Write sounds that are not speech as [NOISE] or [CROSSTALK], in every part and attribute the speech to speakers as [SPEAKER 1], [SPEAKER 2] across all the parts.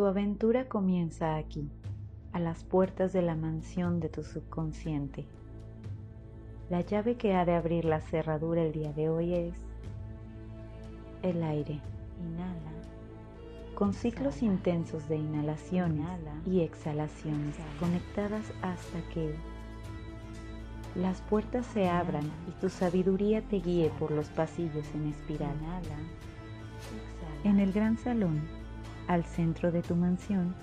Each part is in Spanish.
[SPEAKER 1] Tu aventura comienza aquí, a las puertas de la mansión de tu subconsciente. La llave que ha de abrir la cerradura el día de hoy es el aire. Inhala. Con ciclos intensos de inhalaciones y exhalaciones conectadas hasta que las puertas se abran y tu sabiduría te guíe por los pasillos en espiral. En el gran salón, al centro de tu mansión,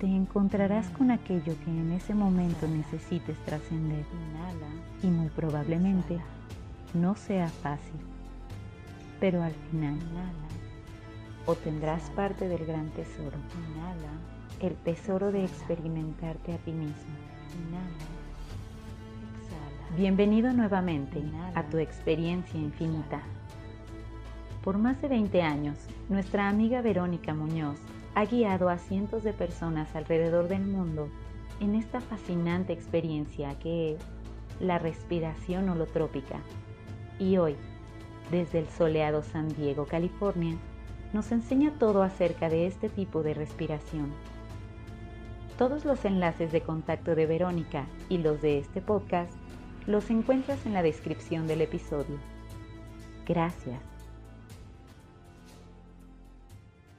[SPEAKER 1] te encontrarás con aquello que en ese momento necesites trascender y muy probablemente no sea fácil, pero al final obtendrás parte del gran tesoro, el tesoro de experimentarte a ti mismo. Bienvenido nuevamente a tu experiencia infinita. Por más de 20 años, nuestra amiga Verónica Muñoz ha guiado a cientos de personas alrededor del mundo en esta fascinante experiencia que es la respiración holotrópica. Y hoy, desde el soleado San Diego, California, nos enseña todo acerca de este tipo de respiración. Todos los enlaces de contacto de Verónica y los de este podcast los encuentras en la descripción del episodio. Gracias.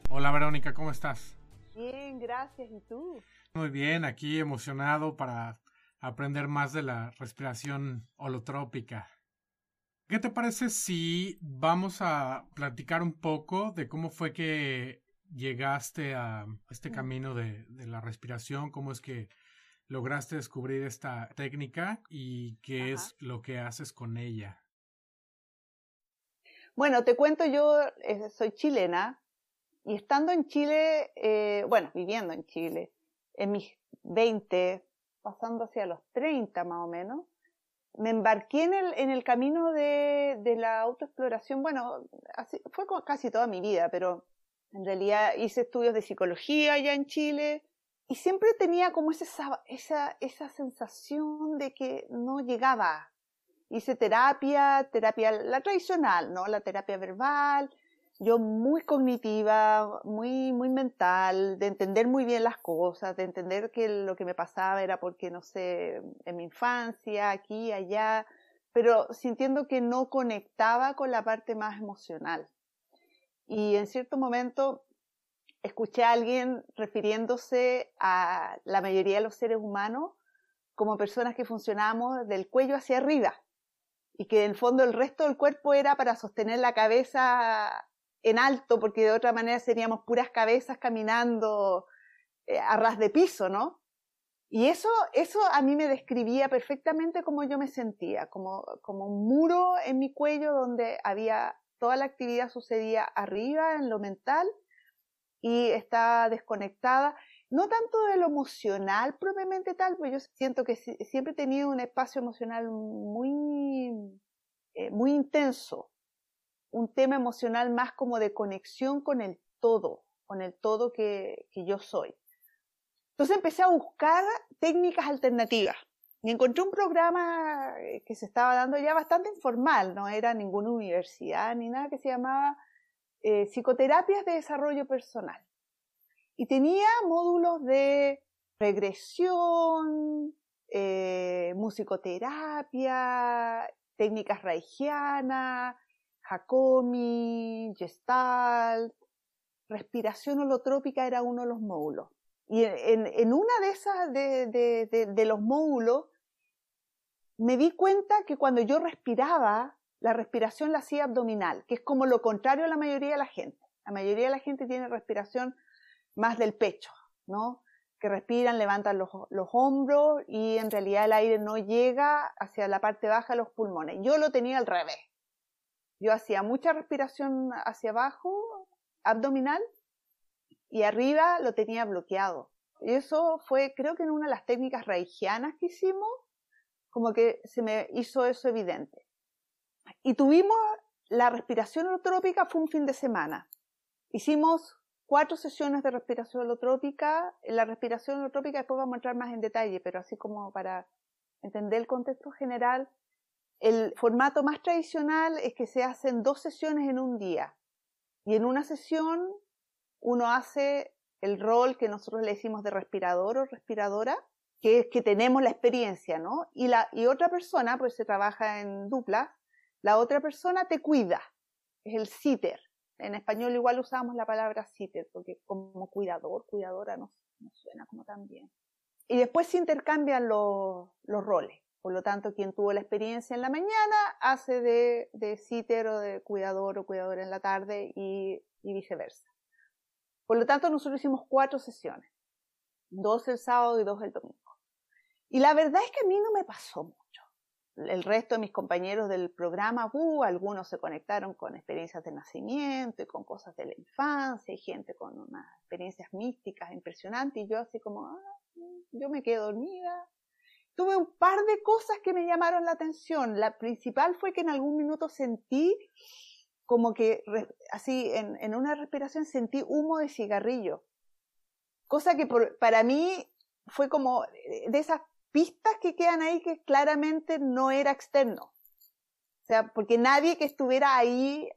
[SPEAKER 2] Hola Verónica, ¿cómo estás?
[SPEAKER 3] Bien, gracias. ¿Y tú?
[SPEAKER 2] Muy bien, aquí emocionado para aprender más de la respiración holotrópica. ¿Qué te parece si vamos a platicar un poco de cómo fue que llegaste a este camino de, la respiración? ¿Cómo es que lograste descubrir esta técnica y qué es lo que haces con ella?
[SPEAKER 3] Bueno, te cuento, yo eh, soy chilena, y estando en Chile, eh, bueno, viviendo en Chile, en mis 20, pasando hacia los 30 más o menos, me embarqué en el, camino de, de la autoexploración. Bueno, así, fue casi toda mi vida, pero en realidad hice estudios de psicología allá en Chile y siempre tenía como esa, esa, esa sensación de que no llegaba. Hice terapia, terapia, la tradicional, ¿no? La terapia verbal, yo muy cognitiva, muy, muy mental, de entender muy bien las cosas, de entender que lo que me pasaba era porque, no sé, en mi infancia, aquí, allá, pero sintiendo que no conectaba con la parte más emocional. Y en cierto momento escuché a alguien refiriéndose a la mayoría de los seres humanos como personas que funcionamos del cuello hacia arriba y que en el fondo el resto del cuerpo era para sostener la cabeza en alto, porque de otra manera seríamos puras cabezas caminando eh, a ras de piso, ¿no? Y eso, eso a mí me describía perfectamente cómo yo me sentía, como, como un muro en mi cuello donde había toda la actividad sucedía arriba en lo mental y estaba desconectada, no tanto de lo emocional propiamente tal, pues yo siento que siempre he tenido un espacio emocional muy, eh, muy intenso, un tema emocional más como de conexión con el todo, con el todo que, que yo soy. Entonces empecé a buscar técnicas alternativas y encontré un programa eh, que se estaba dando ya bastante informal, no era ninguna universidad ni nada, que se llamaba eh, Psicoterapias de Desarrollo Personal. Y tenía módulos de regresión, eh, musicoterapia, técnicas reichianas, Hakomi, Gestalt, respiración holotrópica era uno de los módulos. Y en, en una de esas, de, de, de, los módulos, me di cuenta que cuando yo respiraba, la respiración la hacía abdominal, que es como lo contrario a la mayoría de la gente. La mayoría de la gente tiene respiración más del pecho, ¿no? Que respiran, levantan los, los hombros y en realidad el aire no llega hacia la parte baja de los pulmones. Yo lo tenía al revés. Yo hacía mucha respiración hacia abajo, abdominal, y arriba lo tenía bloqueado. Y eso fue, creo que en una de las técnicas reichianas que hicimos, como que se me hizo eso evidente. Y tuvimos la respiración holotrópica, fue un fin de semana. Hicimos cuatro sesiones de respiración holotrópica. La respiración holotrópica después vamos a entrar más en detalle, pero así como para entender el contexto general, el formato más tradicional es que se hacen dos sesiones en un día. Y en una sesión uno hace el rol que nosotros le decimos de respirador o respiradora, que es que tenemos la experiencia, ¿no? Y, la, y otra persona, pues se trabaja en dupla, la otra persona te cuida, es el sitter. En español igual usamos la palabra sitter, porque como cuidador, cuidadora no, suena como tan bien. Y después se intercambian los, los roles. Por lo tanto, quien tuvo la experiencia en la mañana hace de, de sitter o de cuidador o cuidadora en la tarde y, viceversa. Por lo tanto, nosotros hicimos cuatro sesiones. Dos el sábado y dos el domingo. Y la verdad es que a mí no me pasó mucho. El resto de mis compañeros del programa, uh, algunos se conectaron con experiencias de nacimiento y con cosas de la infancia y gente con unas experiencias místicas impresionantes y yo así como, ah, yo me quedé dormida. Tuve un par de cosas que me llamaron la atención. La principal fue que en algún minuto sentí como que así en, una respiración sentí humo de cigarrillo. Cosa que para mí fue como de esas pistas que quedan ahí que claramente no era externo. O sea, porque nadie que estuviera ahí,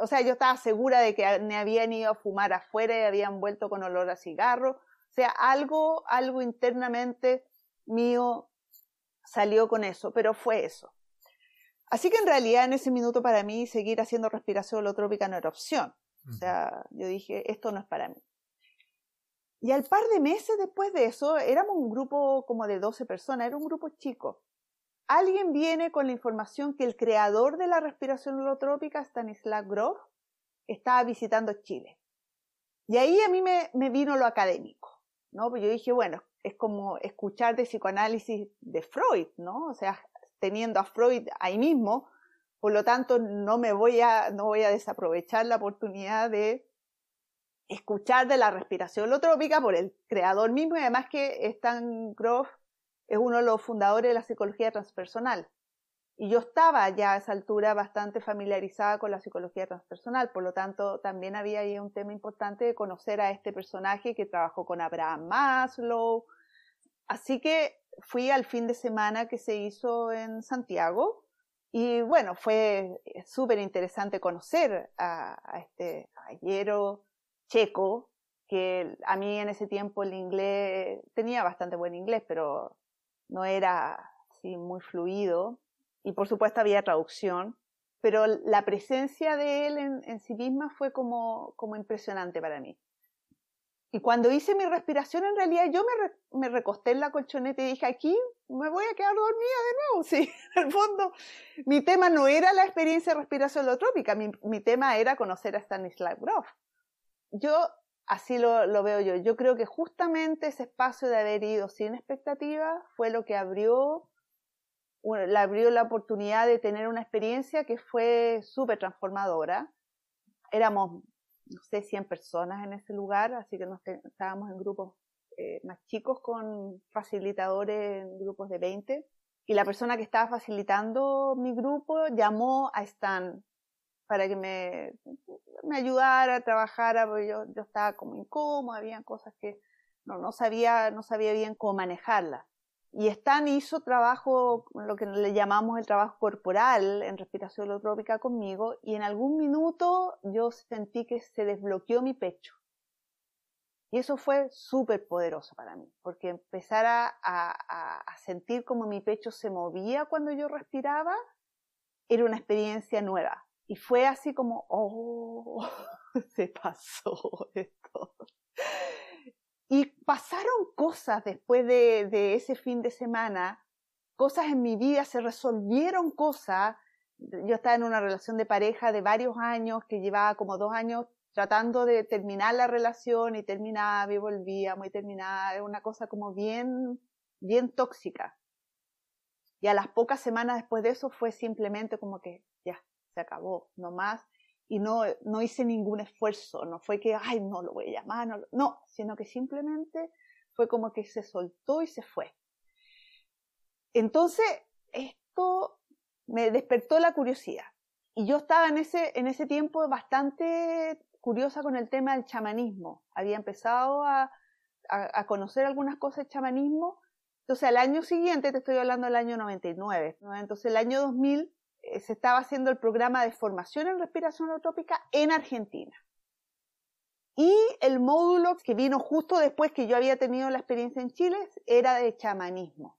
[SPEAKER 3] o sea, yo estaba segura de que me habían ido a fumar afuera y habían vuelto con olor a cigarro. O sea, algo, algo internamente mío salió con eso, pero fue eso. Así que en realidad en ese minuto para mí seguir haciendo respiración holotrópica no era opción. O sea, yo dije, esto no es para mí. Y al par de meses después de eso, éramos un grupo como de 12 personas, era un grupo chico. Alguien viene con la información que el creador de la respiración holotrópica, Stanislav Grof, estaba visitando Chile. Y ahí a mí me, me vino lo académico, ¿no? Pues yo dije, bueno, es como escuchar de psicoanálisis de Freud, ¿no? O sea, teniendo a Freud ahí mismo, por lo tanto no me voy a, no voy a desaprovechar la oportunidad de escuchar de la respiración holotrópica por el creador mismo y además que Stan Grof es uno de los fundadores de la psicología transpersonal. Y yo estaba ya a esa altura bastante familiarizada con la psicología transpersonal, por lo tanto también había ahí un tema importante de conocer a este personaje que trabajó con Abraham Maslow. Así que fui al fin de semana que se hizo en Santiago y bueno, fue súper interesante conocer a, este caballero checo, que a mí en ese tiempo el inglés tenía bastante buen inglés, pero no era así muy fluido. Y por supuesto había traducción, pero la presencia de él en, sí misma fue como, como impresionante para mí. Y cuando hice mi respiración, en realidad yo me, me, recosté en la colchoneta y dije, aquí me voy a quedar dormida de nuevo. [LAUGHS] Sí, en el fondo, mi tema no era la experiencia de respiración holotrópica, mi, mi tema era conocer a Stanislav Grof yo así lo, veo yo. Yo creo que justamente ese espacio de haber ido sin expectativa fue lo que abrió, le abrió la oportunidad de tener una experiencia que fue súper transformadora. Éramos, no sé, 100 personas en ese lugar, así que nos estábamos en grupos eh, más chicos con facilitadores en grupos de 20. Y la persona que estaba facilitando mi grupo llamó a Stan para que me, me ayudara a trabajar, porque yo, yo estaba como incómoda, había cosas que no, no, sabía, no sabía bien cómo manejarlas. Y Stan hizo trabajo, lo que le llamamos el trabajo corporal en respiración holotrópica conmigo, y en algún minuto yo sentí que se desbloqueó mi pecho. Y eso fue súper poderoso para mí, porque empezar a, a, a, sentir como mi pecho se movía cuando yo respiraba era una experiencia nueva. Y fue así como, oh, [LAUGHS] se pasó esto. Y pasaron cosas después de, ese fin de semana, cosas en mi vida, se resolvieron cosas. Yo estaba en una relación de pareja de varios años, que llevaba como dos años tratando de terminar la relación y terminaba y volvíamos y terminaba, una cosa como bien, bien tóxica. Y a las pocas semanas después de eso fue simplemente como que ya, se acabó, no más. Y no, no hice ningún esfuerzo, no fue que, ay, no lo voy a llamar, no, no, sino que simplemente fue como que se soltó y se fue. Entonces, esto me despertó la curiosidad. Y yo estaba en ese, en ese tiempo bastante curiosa con el tema del chamanismo. Había empezado a, a, conocer algunas cosas del chamanismo. Entonces, al año siguiente, te estoy hablando del año 99, ¿no? entonces el año 2000 eh, se estaba haciendo el programa de formación en respiración holotrópica en Argentina. Y el módulo que vino justo después que yo había tenido la experiencia en Chile era de chamanismo.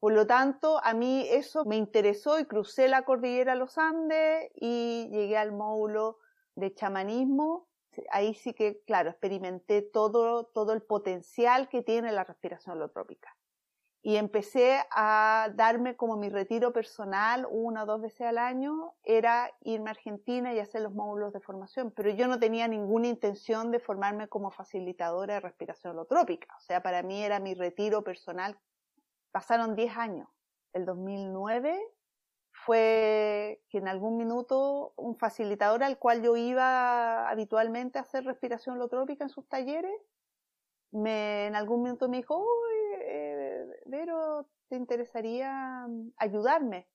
[SPEAKER 3] Por lo tanto, a mí eso me interesó y crucé la cordillera de los Andes y llegué al módulo de chamanismo. Ahí sí que, claro, experimenté todo, todo el potencial que tiene la respiración holotrópica y empecé a darme como mi retiro personal una o dos veces al año, era irme a Argentina y hacer los módulos de formación, pero yo no tenía ninguna intención de formarme como facilitadora de respiración holotrópica, o sea, para mí era mi retiro personal. Pasaron 10 años. El 2009 fue que en algún minuto un facilitador al cual yo iba habitualmente a hacer respiración holotrópica en sus talleres, me, en algún minuto me dijo, Vero, ¿te interesaría mm, ayudarme?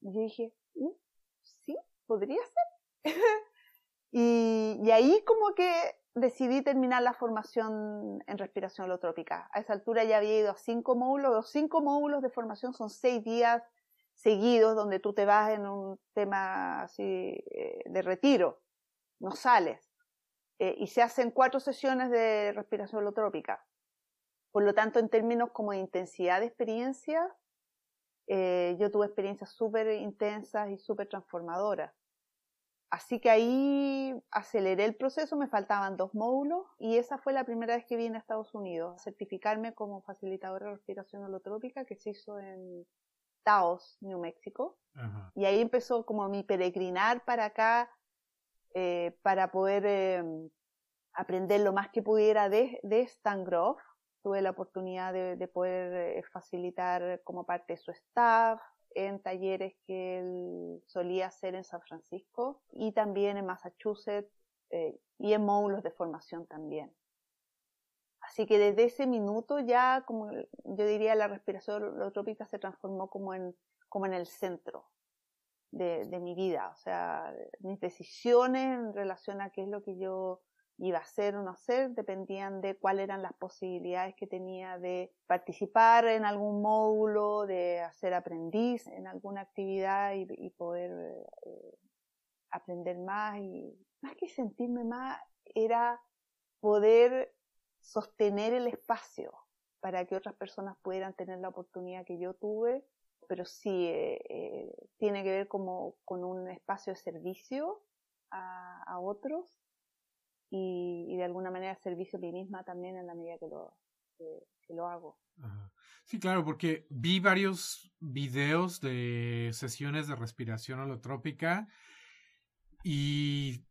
[SPEAKER 3] Y yo dije, uh, sí, podría ser. [LAUGHS] y, ahí como que decidí terminar la formación en respiración holotrópica. A esa altura ya había ido a cinco módulos. Los cinco módulos de formación son seis días seguidos donde tú te vas en un tema así eh, de retiro, no sales. Eh, y se hacen cuatro sesiones de respiración holotrópica. Por lo tanto, en términos como de intensidad de experiencia, eh, yo tuve experiencias súper intensas y súper transformadoras. Así que ahí aceleré el proceso, me faltaban dos módulos y esa fue la primera vez que vine a Estados Unidos a certificarme como facilitadora de respiración holotrópica que se hizo en Taos, New Mexico. Y ahí empezó como mi peregrinar para acá eh, para poder em, aprender lo más que pudiera de, de Stan Groff tuve la oportunidad de, poder eh, facilitar como parte de su staff en talleres que él solía hacer en San Francisco y también en Massachusetts eh, y en módulos de formación también. Así que desde ese minuto ya, como yo diría, la respiración holotrópica se transformó como en, como en el centro de, de mi vida. O sea, mis decisiones en relación a qué es lo que yo iba a hacer o no hacer, dependían de cuáles eran las posibilidades que tenía de participar en algún módulo, de hacer aprendiz en alguna actividad y, poder eh, aprender más. Y más que sentirme más era poder sostener el espacio para que otras personas pudieran tener la oportunidad que yo tuve, pero sí eh, eh, tiene que ver como con un espacio de servicio a otros y, de alguna manera servicio a mí misma también en la medida que lo, que, lo hago.
[SPEAKER 2] Sí, claro, porque vi varios videos de sesiones de respiración holotrópica y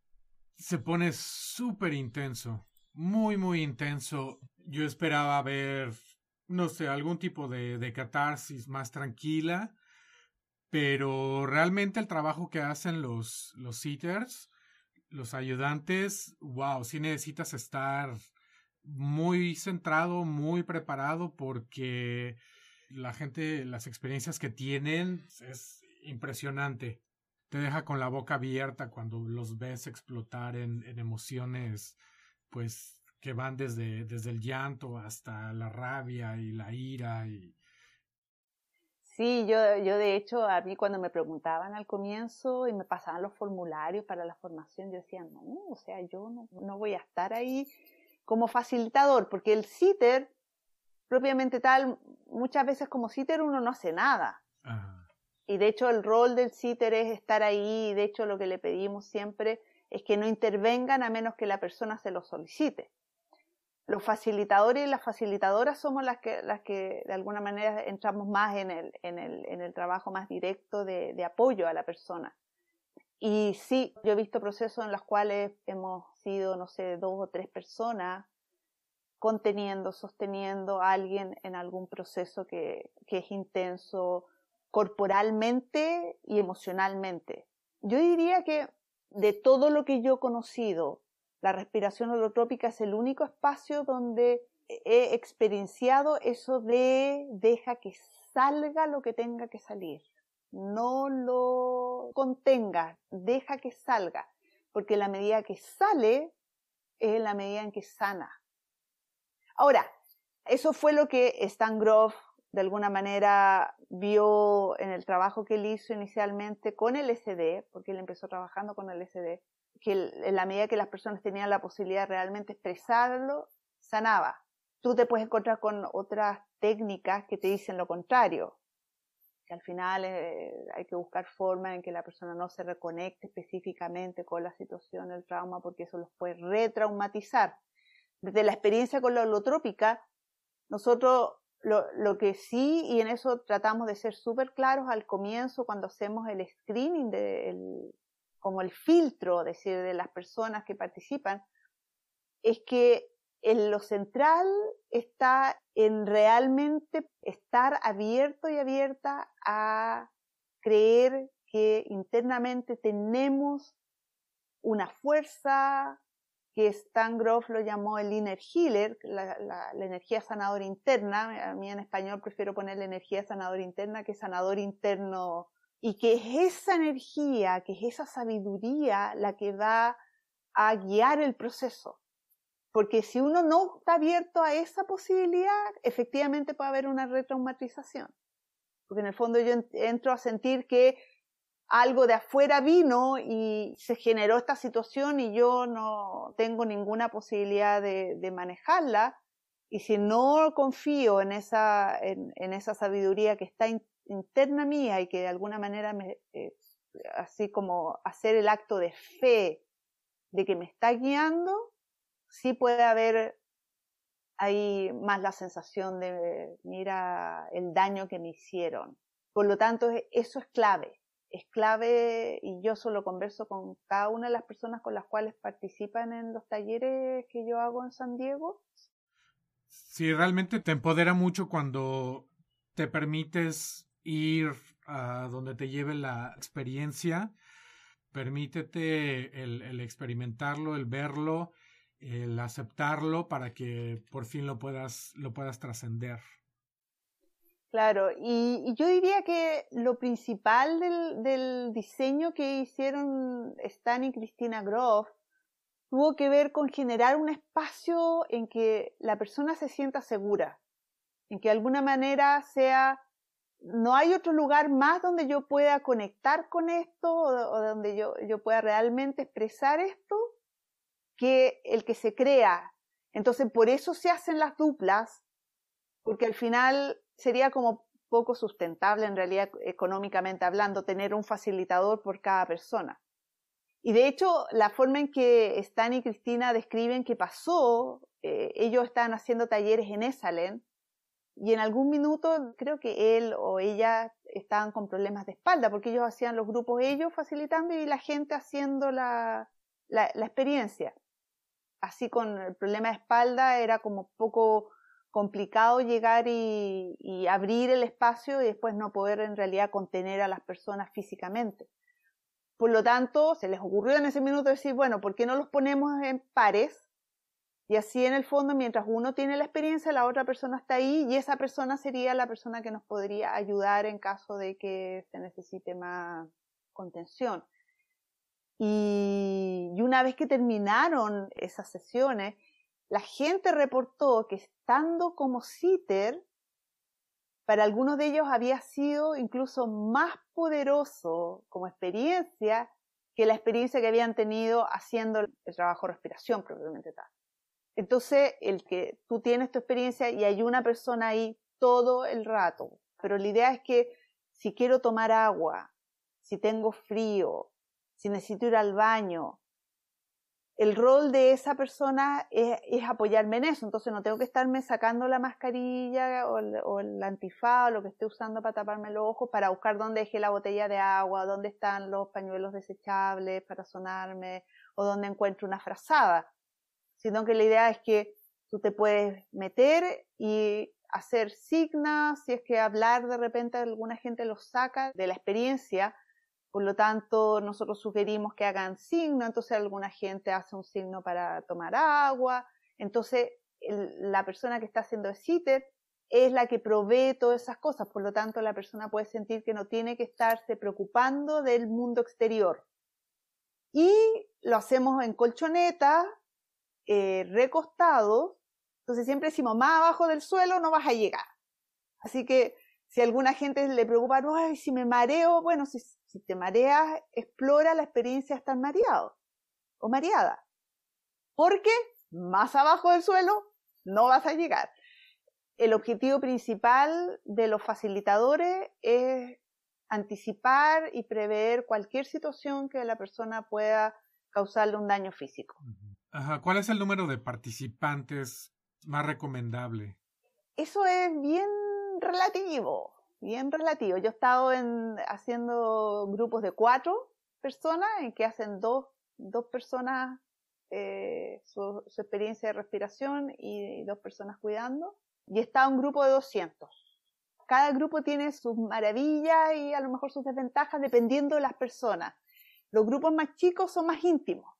[SPEAKER 2] se pone súper intenso, muy, muy intenso. Yo esperaba ver, no sé, algún tipo de, de catarsis más tranquila, pero realmente el trabajo que hacen los, los sitters los ayudantes, wow, sí necesitas estar muy centrado, muy preparado porque la gente, las experiencias que tienen es impresionante. Te deja con la boca abierta cuando los ves explotar en, en emociones, pues que van desde, desde el llanto hasta la rabia y la ira y
[SPEAKER 3] Sí, yo, yo de hecho, a mí cuando me preguntaban al comienzo y me pasaban los formularios para la formación, yo decía, no, o sea, yo no, no voy a estar ahí como facilitador, porque el sitter, propiamente tal, muchas veces como sitter uno no hace nada. Y de hecho el rol del sitter es estar ahí, y de hecho lo que le pedimos siempre es que no intervengan a menos que la persona se lo solicite los facilitadores y las facilitadoras somos las que, las que de alguna manera entramos más en el, en el, en el trabajo más directo de, apoyo a la persona. Y sí, yo he visto procesos en los cuales hemos sido, no sé, dos o tres personas conteniendo, sosteniendo a alguien en algún proceso que, que es intenso corporalmente y emocionalmente. Yo diría que de todo lo que yo he conocido la respiración holotrópica es el único espacio donde he experienciado eso de deja que salga lo que tenga que salir. No lo contenga, deja que salga, porque la medida que sale es la medida en que sana. Ahora, eso fue lo que Stan Groff de alguna manera vio en el trabajo que él hizo inicialmente con el SD, porque él empezó trabajando con el SD, que en la medida que las personas tenían la posibilidad de realmente expresarlo, sanaba. Tú te puedes encontrar con otras técnicas que te dicen lo contrario, que al final eh, hay que buscar formas en que la persona no se reconecte específicamente con la situación, el trauma, porque eso los puede retraumatizar. Desde la experiencia con la holotrópica, nosotros lo, que sí, y en eso tratamos de ser súper claros al comienzo cuando hacemos el screening, de el, como el filtro decir, de las personas que participan, es que en lo central está en realmente estar abierto y abierta a creer que internamente tenemos una fuerza que Stan Groff lo llamó el inner healer, la, la, la, energía sanadora interna. A mí en español prefiero poner la energía sanadora interna que sanador interno. Y que es esa energía, que es esa sabiduría la que va a guiar el proceso. Porque si uno no está abierto a esa posibilidad, efectivamente puede haber una retraumatización. Porque en el fondo yo entro a sentir que algo de afuera vino y se generó esta situación y yo no tengo ninguna posibilidad de, manejarla. Y si no confío en esa, en, esa sabiduría que está interna mía y que de alguna manera me, eh, así como hacer el acto de fe de que me está guiando, sí puede haber ahí más la sensación de, mira, el daño que me hicieron. Por lo tanto, eso es clave. Es clave y yo solo converso con cada una de las personas con las cuales participan en los talleres que yo hago en San Diego.
[SPEAKER 2] Sí, realmente te empodera mucho cuando te permites ir a donde te lleve la experiencia. Permítete el, experimentarlo, el verlo el aceptarlo para que por fin lo puedas, lo puedas trascender.
[SPEAKER 3] Claro, y, y, yo diría que lo principal del, del, diseño que hicieron Stan y Cristina Groff tuvo que ver con generar un espacio en que la persona se sienta segura, en que de alguna manera sea, no hay otro lugar más donde yo pueda conectar con esto o, donde yo, yo pueda realmente expresar esto que el que se crea. Entonces, por eso se hacen las duplas, porque al final sería como poco sustentable en realidad económicamente hablando tener un facilitador por cada persona. Y de hecho, la forma en que Stan y Cristina describen que pasó, eh, ellos estaban haciendo talleres en Esalen y en algún minuto creo que él o ella estaban con problemas de espalda porque ellos hacían los grupos ellos facilitando y la gente haciendo la, la, experiencia así con el problema de espalda era como poco complicado llegar y, y, abrir el espacio y después no poder en realidad contener a las personas físicamente. Por lo tanto, se les ocurrió en ese minuto decir, bueno, ¿por qué no los ponemos en pares? Y así en el fondo, mientras uno tiene la experiencia, la otra persona está ahí y esa persona sería la persona que nos podría ayudar en caso de que se necesite más contención. Y, una vez que terminaron esas sesiones, la gente reportó que estando como sitter, para algunos de ellos había sido incluso más poderoso como experiencia que la experiencia que habían tenido haciendo el trabajo de respiración propiamente tal. Entonces, el que tú tienes tu experiencia y hay una persona ahí todo el rato, pero la idea es que si quiero tomar agua, si tengo frío, si necesito ir al baño. El rol de esa persona es, apoyarme en eso, entonces no tengo que estarme sacando la mascarilla o el, o antifaz o lo que esté usando para taparme los ojos para buscar dónde dejé la botella de agua, dónde están los pañuelos desechables para sonarme o dónde encuentro una frazada, sino que la idea es que tú te puedes meter y hacer signas, si es que hablar de repente alguna gente lo saca de la experiencia, por lo tanto, nosotros sugerimos que hagan signo, entonces alguna gente hace un signo para tomar agua, entonces la persona que está haciendo el sitter es la que provee todas esas cosas, por lo tanto la persona puede sentir que no tiene que estarse preocupando del mundo exterior. Y lo hacemos en colchoneta, eh, recostado, entonces siempre decimos, más abajo del suelo no vas a llegar. Así que si alguna gente le preocupa, ay, si me mareo, bueno, si, si te mareas, explora la experiencia de estar mareado. o mareada. Porque más abajo del suelo no vas a llegar. El objetivo principal de los facilitadores es anticipar y prever cualquier situación que la persona pueda causarle un daño físico.
[SPEAKER 2] ¿Cuál es el número de participantes más recomendable?
[SPEAKER 3] Eso es bien relativo, bien relativo. Yo he estado en, haciendo grupos de cuatro personas en que hacen dos, dos personas eh, su, experiencia de respiración y, dos personas cuidando. Y está un grupo de 200. Cada grupo tiene sus maravillas y a lo mejor sus desventajas dependiendo de las personas. Los grupos más chicos son más íntimos.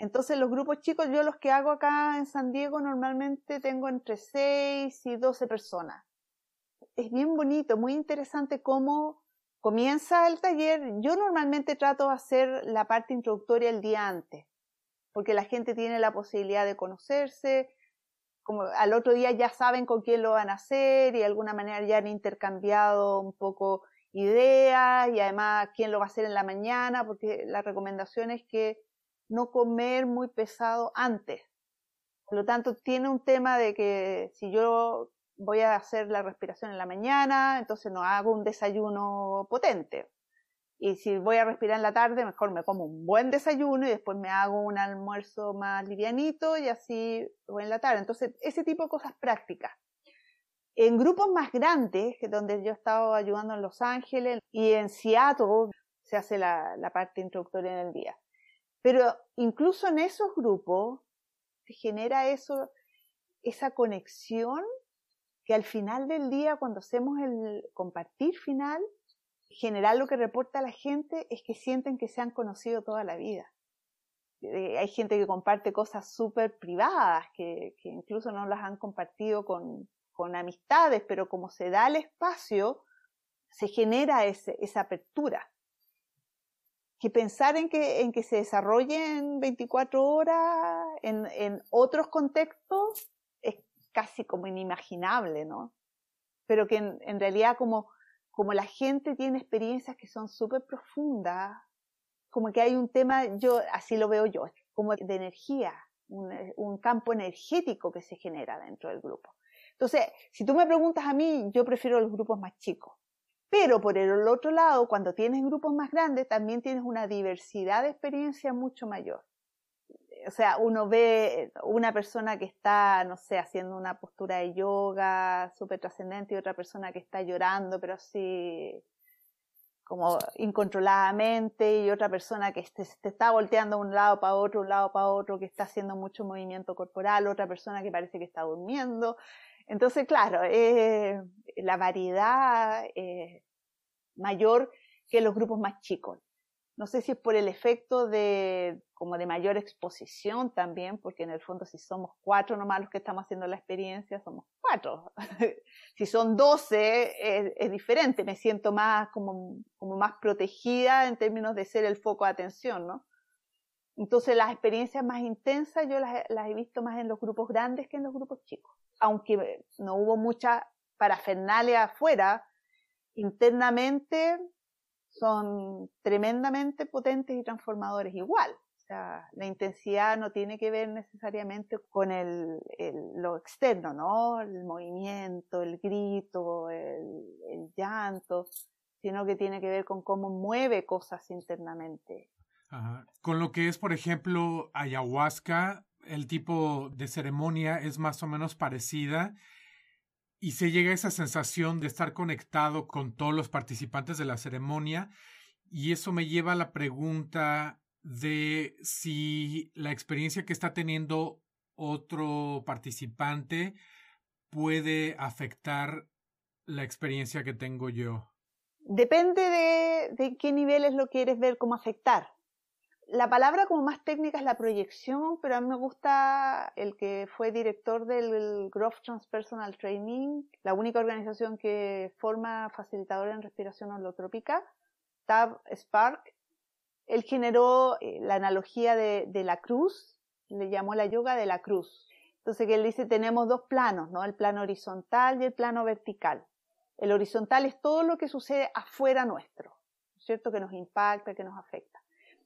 [SPEAKER 3] Entonces los grupos chicos, yo los que hago acá en San Diego normalmente tengo entre 6 y 12 personas. Es bien bonito, muy interesante cómo comienza el taller. Yo normalmente trato de hacer la parte introductoria el día antes porque la gente tiene la posibilidad de conocerse, como al otro día ya saben con quién lo van a hacer y de alguna manera ya han intercambiado un poco ideas y además quién lo va a hacer en la mañana, porque la recomendación es que no comer muy pesado antes. Por lo tanto, tiene un tema de que si yo voy a hacer la respiración en la mañana, entonces no hago un desayuno potente. Y si voy a respirar en la tarde, mejor me como un buen desayuno y después me hago un almuerzo más livianito y así voy en la tarde. Entonces, ese tipo de cosas prácticas. En grupos más grandes, donde yo he estado ayudando en Los Ángeles y en Seattle, se hace la, la parte introductoria en el día. Pero incluso en esos grupos se genera eso, esa conexión que al final del día, cuando hacemos el compartir final, general lo que reporta la gente es que sienten que se han conocido toda la vida. Eh, hay gente que comparte cosas súper privadas, que, incluso no las han compartido con, amistades, pero como se da el espacio, se genera esa apertura. Que pensar en que, en que se desarrolle en 24 horas en, en otros contextos es casi como inimaginable, ¿no? Pero que en realidad como como la gente tiene experiencias que son súper profundas, como que hay un tema, yo así lo veo yo, como de energía, un, campo energético que se genera dentro del grupo. Entonces, si tú me preguntas a mí, yo prefiero los grupos más chicos. Pero por el otro lado, cuando tienes grupos más grandes, también tienes una diversidad de experiencia mucho mayor o sea, uno ve una persona que está, no sé, haciendo una postura de yoga súper trascendente y otra persona que está llorando, pero así como incontroladamente, y otra persona que te, está volteando de un lado para otro, un lado para otro, que está haciendo mucho movimiento corporal, otra persona que parece que está durmiendo. Entonces, claro, eh, la variedad es mayor que los grupos más chicos. No sé si es por el efecto de como de mayor exposición también, porque en el fondo si somos cuatro nomás los que estamos haciendo la experiencia, somos cuatro. [LAUGHS] si son doce es, diferente, me siento más como, como más protegida en términos de ser el foco de atención, ¿no? Entonces las experiencias más intensas yo las, las he visto más en los grupos grandes que en los grupos chicos. Aunque no hubo mucha parafernalia afuera, internamente son tremendamente potentes y transformadores igual. O sea, la intensidad no tiene que ver necesariamente con el, lo externo, ¿no? El movimiento, el grito, el, llanto, sino que tiene que ver con cómo mueve cosas internamente.
[SPEAKER 2] Con lo que es, por ejemplo, ayahuasca, el tipo de ceremonia es más o menos parecida y se llega a esa sensación de estar conectado con todos los participantes de la ceremonia y eso me lleva a la pregunta de si la experiencia que está teniendo otro participante puede afectar la experiencia que tengo yo.
[SPEAKER 3] Depende de, qué niveles lo quieres ver como afectar la palabra como más técnica es la proyección, pero a mí me gusta el que fue director del Growth Transpersonal Training, la única organización que forma facilitadores en respiración holotrópica, Tab Spark. Él generó eh, la analogía de, de, la cruz, le llamó la yoga de la cruz. Entonces, que él dice, tenemos dos planos, ¿no? El plano horizontal y el plano vertical. El horizontal es todo lo que sucede afuera nuestro, ¿cierto? Que nos impacta, que nos afecta.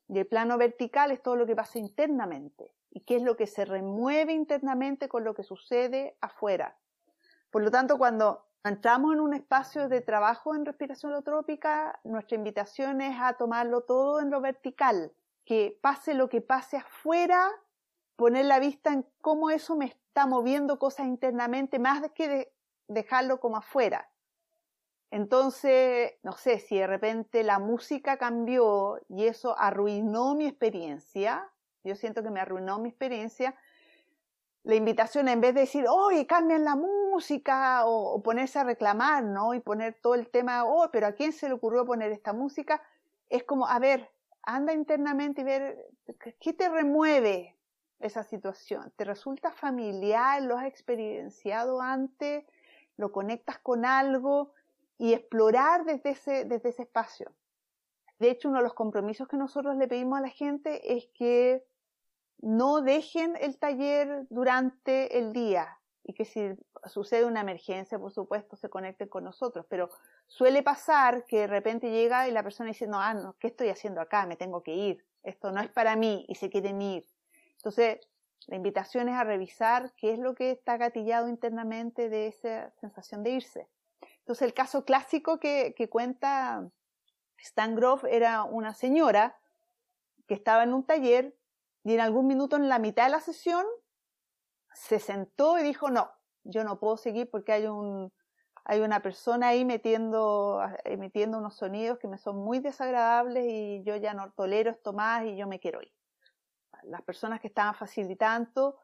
[SPEAKER 3] Y el plano vertical es todo lo que pasa internamente y qué es lo que se remueve internamente con lo que sucede afuera. Por lo tanto, cuando entramos en un espacio de trabajo en respiración holotrópica, nuestra invitación es a tomarlo todo en lo vertical, que pase lo que pase afuera, poner la vista en cómo eso me está moviendo cosas internamente, más que dejarlo como afuera. Entonces, no sé, si de repente la música cambió y eso arruinó mi experiencia, yo siento que me arruinó mi experiencia, la invitación en vez de decir, oye, cambian la música o, ponerse a reclamar, ¿no? Y poner todo el tema, oh, pero ¿a quién se le ocurrió poner esta música? Es como, a ver, anda internamente y ver qué te remueve esa situación. ¿Te resulta familiar? ¿Lo has experienciado antes? ¿Lo conectas con algo? Y explorar desde ese, desde ese espacio. De hecho, uno de los compromisos que nosotros le pedimos a la gente es que no dejen el taller durante el día y que si sucede una emergencia, por supuesto, se conecten con nosotros. Pero suele pasar que de repente llega y la persona dice, no, ah, no, ¿qué estoy haciendo acá? Me tengo que ir. Esto no es para mí y se quieren ir. Entonces, la invitación es a revisar qué es lo que está gatillado internamente de esa sensación de irse. Entonces, el caso clásico que, cuenta Stan Groff era una señora que estaba en un taller y en algún minuto en la mitad de la sesión se sentó y dijo, no, yo no puedo seguir porque hay un, hay una persona ahí metiendo, emitiendo unos sonidos que me son muy desagradables y yo ya no tolero esto más y yo me quiero ir. Las personas que estaban facilitando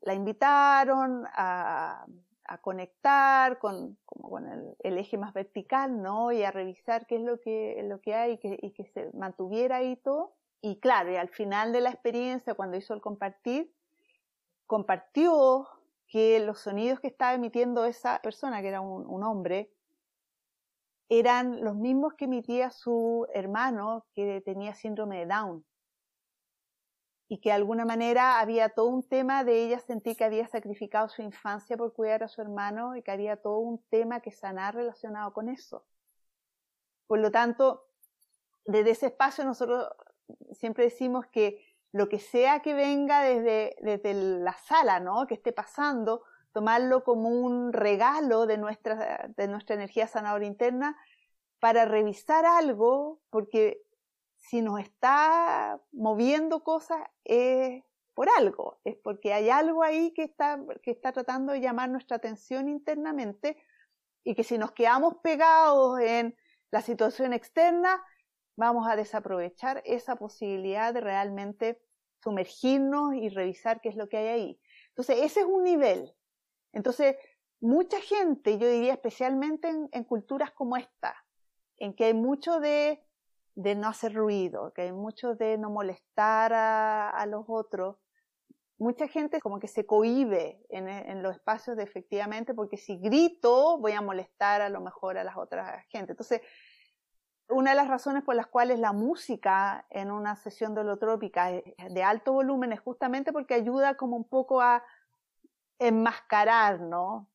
[SPEAKER 3] la invitaron a, a conectar con, como con el, eje más vertical, ¿no? Y a revisar qué es lo que, lo que hay y que, y que se mantuviera ahí todo. Y claro, y al final de la experiencia, cuando hizo el compartir, compartió que los sonidos que estaba emitiendo esa persona, que era un, hombre, eran los mismos que emitía su hermano que tenía síndrome de Down. Y que de alguna manera había todo un tema de ella sentir que había sacrificado su infancia por cuidar a su hermano y que había todo un tema que sanar relacionado con eso. Por lo tanto, desde ese espacio nosotros siempre decimos que lo que sea que venga desde, desde la sala, ¿no? Que esté pasando, tomarlo como un regalo de nuestra, de nuestra energía sanadora interna para revisar algo, porque si nos está moviendo cosas es por algo, es porque hay algo ahí que está, que está tratando de llamar nuestra atención internamente y que si nos quedamos pegados en la situación externa, vamos a desaprovechar esa posibilidad de realmente sumergirnos y revisar qué es lo que hay ahí. Entonces, ese es un nivel. Entonces, mucha gente, yo diría especialmente en, culturas como esta, en que hay mucho de, de, no hacer ruido, que hay mucho de no molestar a, los otros, mucha gente como que se cohíbe en, en, los espacios de efectivamente, porque si grito voy a molestar a lo mejor a las otras gente. Entonces, una de las razones por las cuales la música en una sesión de holotrópica de alto volumen es justamente porque ayuda como un poco a enmascarar, ¿no?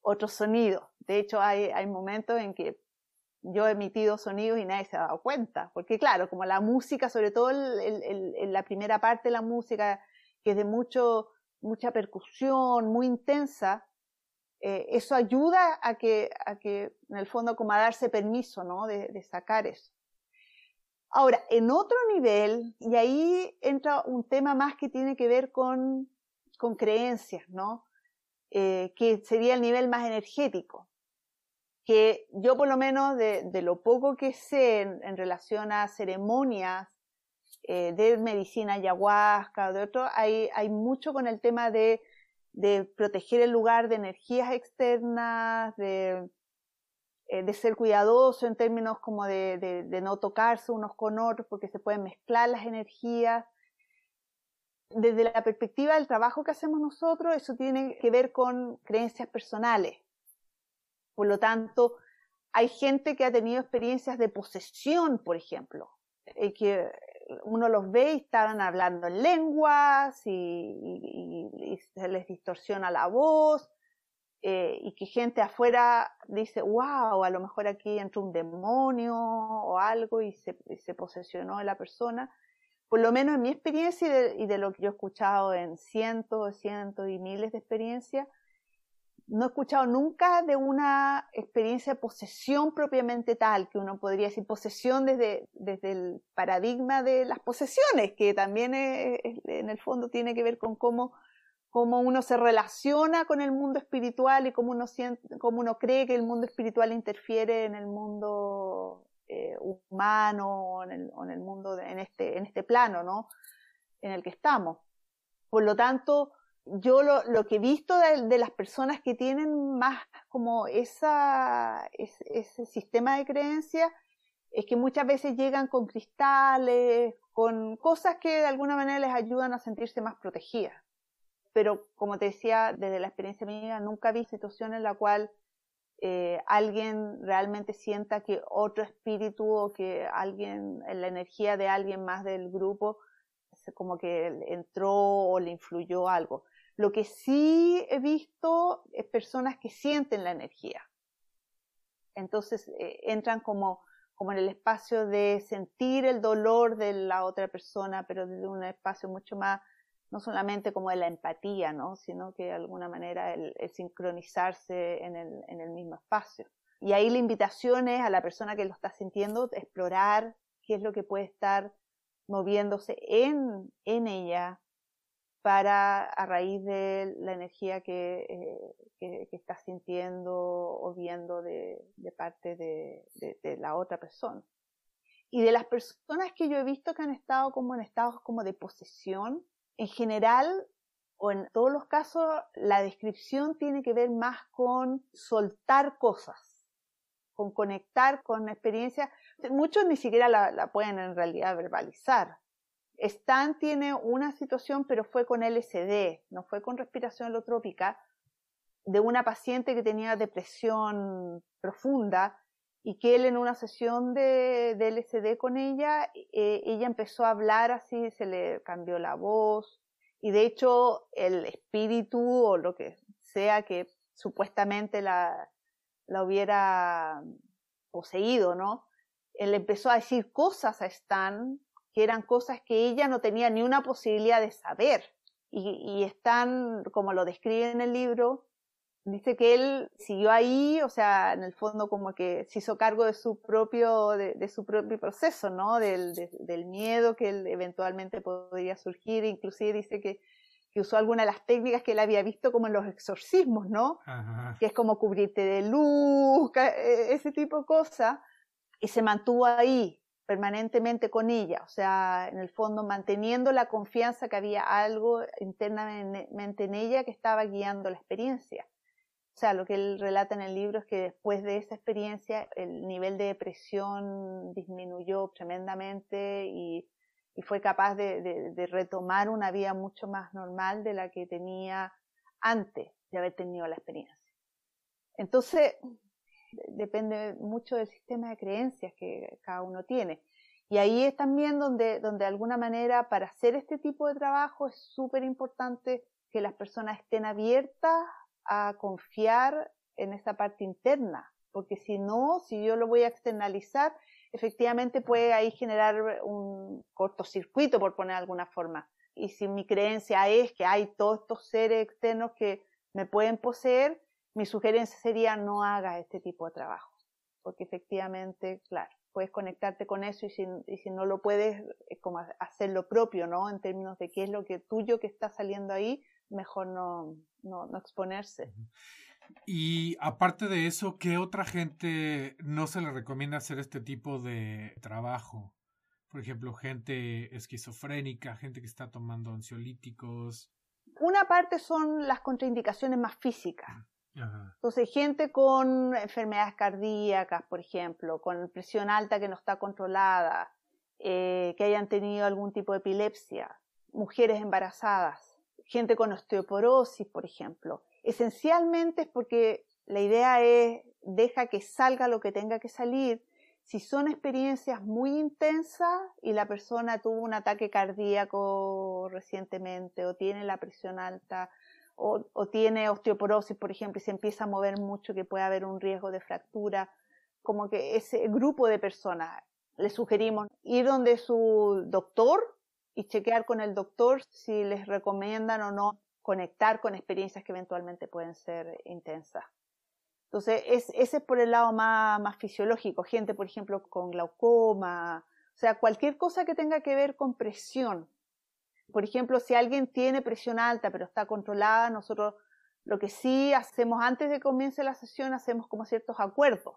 [SPEAKER 3] Otros sonidos. De hecho, hay, hay momentos en que yo he emitido sonidos y nadie se ha dado cuenta. Porque claro, como la música, sobre todo la primera parte de la música, que es de mucho, mucha percusión, muy intensa, eh, eso ayuda a que, a que, en el fondo, como a darse permiso, ¿no? De, sacar eso. Ahora, en otro nivel, y ahí entra un tema más que tiene que ver con, con creencias, ¿no? Eh, que sería el nivel más energético. Que yo, por lo menos, de, de lo poco que sé en, relación a ceremonias eh, de medicina ayahuasca, de otro, hay, hay mucho con el tema de de proteger el lugar de energías externas, de, eh, de ser cuidadoso en términos como de, de, no tocarse unos con otros porque se pueden mezclar las energías. Desde la perspectiva del trabajo que hacemos nosotros, eso tiene que ver con creencias personales. Por lo tanto, hay gente que ha tenido experiencias de posesión, por ejemplo, eh, que uno los ve y estaban hablando en lenguas y, se les distorsiona la voz. eh, y que gente afuera dice, wow, a lo mejor aquí entró un demonio o algo y se, se posesionó de la persona. Por lo menos en mi experiencia y de, y de, lo que yo he escuchado en cientos, cientos y miles de experiencias, no he escuchado nunca de una experiencia de posesión propiamente tal, que uno podría decir posesión desde, desde el paradigma de las posesiones, que también en el fondo tiene que ver con cómo cómo uno se relaciona con el mundo espiritual y cómo uno, siente, cómo uno cree que el mundo espiritual interfiere en el mundo eh, humano en el, en mundo, en, este, en este plano, ¿no? En el que estamos. Por lo tanto, yo lo, que he visto de, las personas que tienen más como esa, ese, ese sistema de creencias es que muchas veces llegan con cristales, con cosas que de alguna manera les ayudan a sentirse más protegidas pero como te decía, desde la experiencia mía, nunca vi situación en la cual eh, alguien realmente sienta que otro espíritu o que alguien, la energía de alguien más del grupo, como que entró o le influyó algo. Lo que sí he visto es personas que sienten la energía. Entonces eh, entran como, como en el espacio de sentir el dolor de la otra persona, pero desde un espacio mucho más no solamente como de la empatía, ¿no? sino que de alguna manera el, sincronizarse en el, en el, mismo espacio. Y ahí la invitación es a la persona que lo está sintiendo explorar qué es lo que puede estar moviéndose en, en ella para a raíz de la energía que, eh, que, que está sintiendo o viendo de, de parte de, de, la otra persona. Y de las personas que yo he visto que han estado como en estados como de posesión, en general, o en todos los casos, la descripción tiene que ver más con soltar cosas, con conectar con experiencias. Muchos ni siquiera la, pueden en realidad verbalizar. Stan tiene una situación, pero fue con LSD, no fue con respiración holotrópica, de una paciente que tenía depresión profunda y que él en una sesión de, LSD con ella, eh, ella empezó a hablar así, se le cambió la voz, y de hecho el espíritu o lo que sea que supuestamente la, la hubiera poseído, ¿no? Él empezó a decir cosas a Stan que eran cosas que ella no tenía ni una posibilidad de saber. Y, y Stan, como lo describe en el libro, dice que él siguió ahí, o sea, en el fondo como que se hizo cargo de su propio, de, de su propio proceso, ¿no? Del, de, del miedo que él eventualmente podría surgir, inclusive dice que, que usó algunas de las técnicas que él había visto como en los exorcismos, ¿no? Ajá. Que es como cubrirte de luz, e, ese tipo de cosas, y se mantuvo ahí permanentemente con ella, o sea, en el fondo manteniendo la confianza que había algo internamente en ella que estaba guiando la experiencia. O sea, lo que él relata en el libro es que después de esa experiencia el nivel de depresión disminuyó tremendamente y, fue capaz de, de, retomar una vida mucho más normal de la que tenía antes de haber tenido la experiencia. Entonces, depende mucho del sistema de creencias que cada uno tiene. Y ahí es también donde, donde de alguna manera para hacer este tipo de trabajo es súper importante que las personas estén abiertas a confiar en esa parte interna, porque si no, si yo lo voy a externalizar, efectivamente puede ahí generar un cortocircuito, por poner de alguna forma. Y si mi creencia es que hay todos estos seres externos que me pueden poseer, mi sugerencia sería no haga este tipo de trabajo, porque efectivamente, claro, puedes conectarte con eso y si, y si no lo puedes, es como hacer lo propio, ¿no? En términos de qué es lo que tuyo que está saliendo ahí, mejor no, no, no exponerse.
[SPEAKER 2] Y aparte de eso, ¿qué otra gente no se le recomienda hacer este tipo de trabajo? Por ejemplo, gente esquizofrénica, gente que está tomando ansiolíticos.
[SPEAKER 3] Una parte son las contraindicaciones más físicas. Entonces, gente con enfermedades cardíacas, por ejemplo, con presión alta que no está controlada, eh, que hayan tenido algún tipo de epilepsia, mujeres embarazadas, gente con osteoporosis, por ejemplo. Esencialmente es porque la idea es deja que salga lo que tenga que salir. Si son experiencias muy intensas y la persona tuvo un ataque cardíaco recientemente o tiene la presión alta o, tiene osteoporosis, por ejemplo, y se empieza a mover mucho, que puede haber un riesgo de fractura, como que ese grupo de personas, le sugerimos ir donde su doctor y chequear con el doctor si les recomiendan o no conectar con experiencias que eventualmente pueden ser intensas. Entonces, es, ese es por el lado más, más fisiológico. Gente, por ejemplo, con glaucoma, o sea, cualquier cosa que tenga que ver con presión, por ejemplo, si alguien tiene presión alta pero está controlada, nosotros lo que sí hacemos antes de que comience la sesión, hacemos como ciertos acuerdos.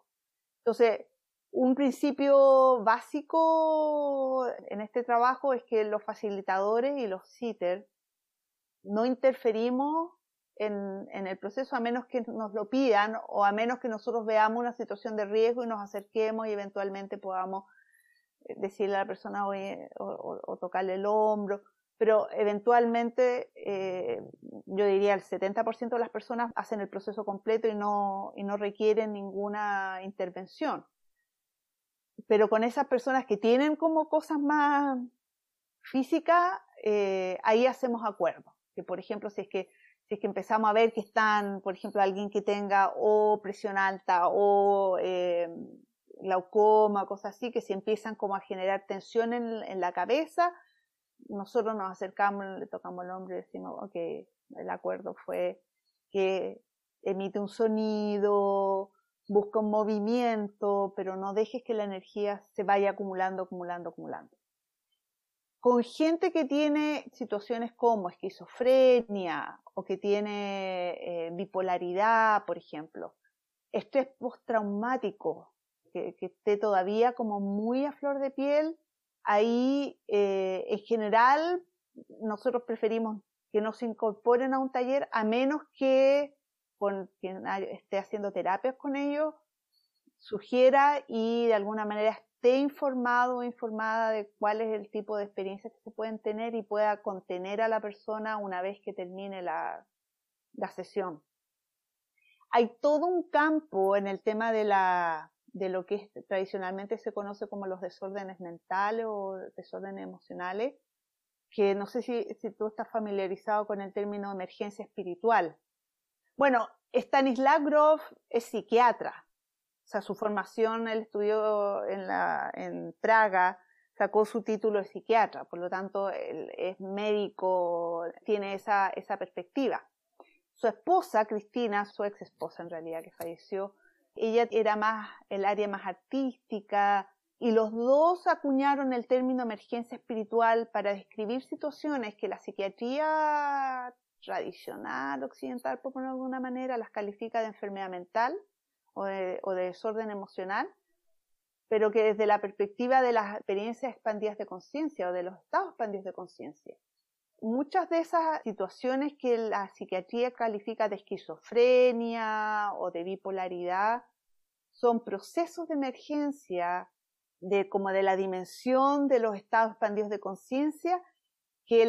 [SPEAKER 3] Entonces, un principio básico en este trabajo es que los facilitadores y los sitters no interferimos en, en, el proceso a menos que nos lo pidan o a menos que nosotros veamos una situación de riesgo y nos acerquemos y eventualmente podamos eh, decirle a la persona o tocarle el hombro pero eventualmente eh, yo diría el 70% de las personas hacen el proceso completo y no, y no requieren ninguna intervención. Pero con esas personas que tienen como cosas más físicas, eh, ahí hacemos acuerdos. Que por ejemplo, si es que si es que empezamos a ver que están, por ejemplo, alguien que tenga o presión alta o eh, glaucoma, cosas así, que se empiezan como a generar tensión en, en la cabeza, nosotros nos acercamos, le tocamos el hombro y decimos, ok, el acuerdo fue que emite un sonido, busca un movimiento, pero no dejes que la energía se vaya acumulando, acumulando, acumulando. Con gente que tiene situaciones como esquizofrenia o que tiene eh, bipolaridad, por ejemplo, estrés postraumático, que, que esté todavía como muy a flor de piel, ahí eh, en general nosotros preferimos que no se incorporen a un taller a menos que con quien esté haciendo terapias con ellos sugiera y de alguna manera esté informado o informada de cuál es el tipo de experiencias que se pueden tener y pueda contener a la persona una vez que termine la, la sesión. Hay todo un campo en el tema de la de lo que tradicionalmente se conoce como los desórdenes mentales o desórdenes emocionales, que no sé si, si tú estás familiarizado con el término emergencia espiritual. Bueno, Stanislav Grof es psiquiatra, o sea, su formación, él estudió en, la, Praga, sacó su título de psiquiatra, por lo tanto, él es médico, tiene esa, esa perspectiva. Su esposa, Cristina, su ex esposa en realidad, que falleció, ella era más el área más artística y los dos acuñaron el término emergencia espiritual para describir situaciones que la psiquiatría tradicional occidental, por ponerlo de alguna manera, las califica de enfermedad mental o de, o de desorden emocional, pero que desde la perspectiva de las experiencias expandidas de conciencia o de los estados expandidos de conciencia muchas de esas situaciones que la psiquiatría califica de esquizofrenia o de bipolaridad son procesos de emergencia de como de la dimensión de los estados expandidos de conciencia que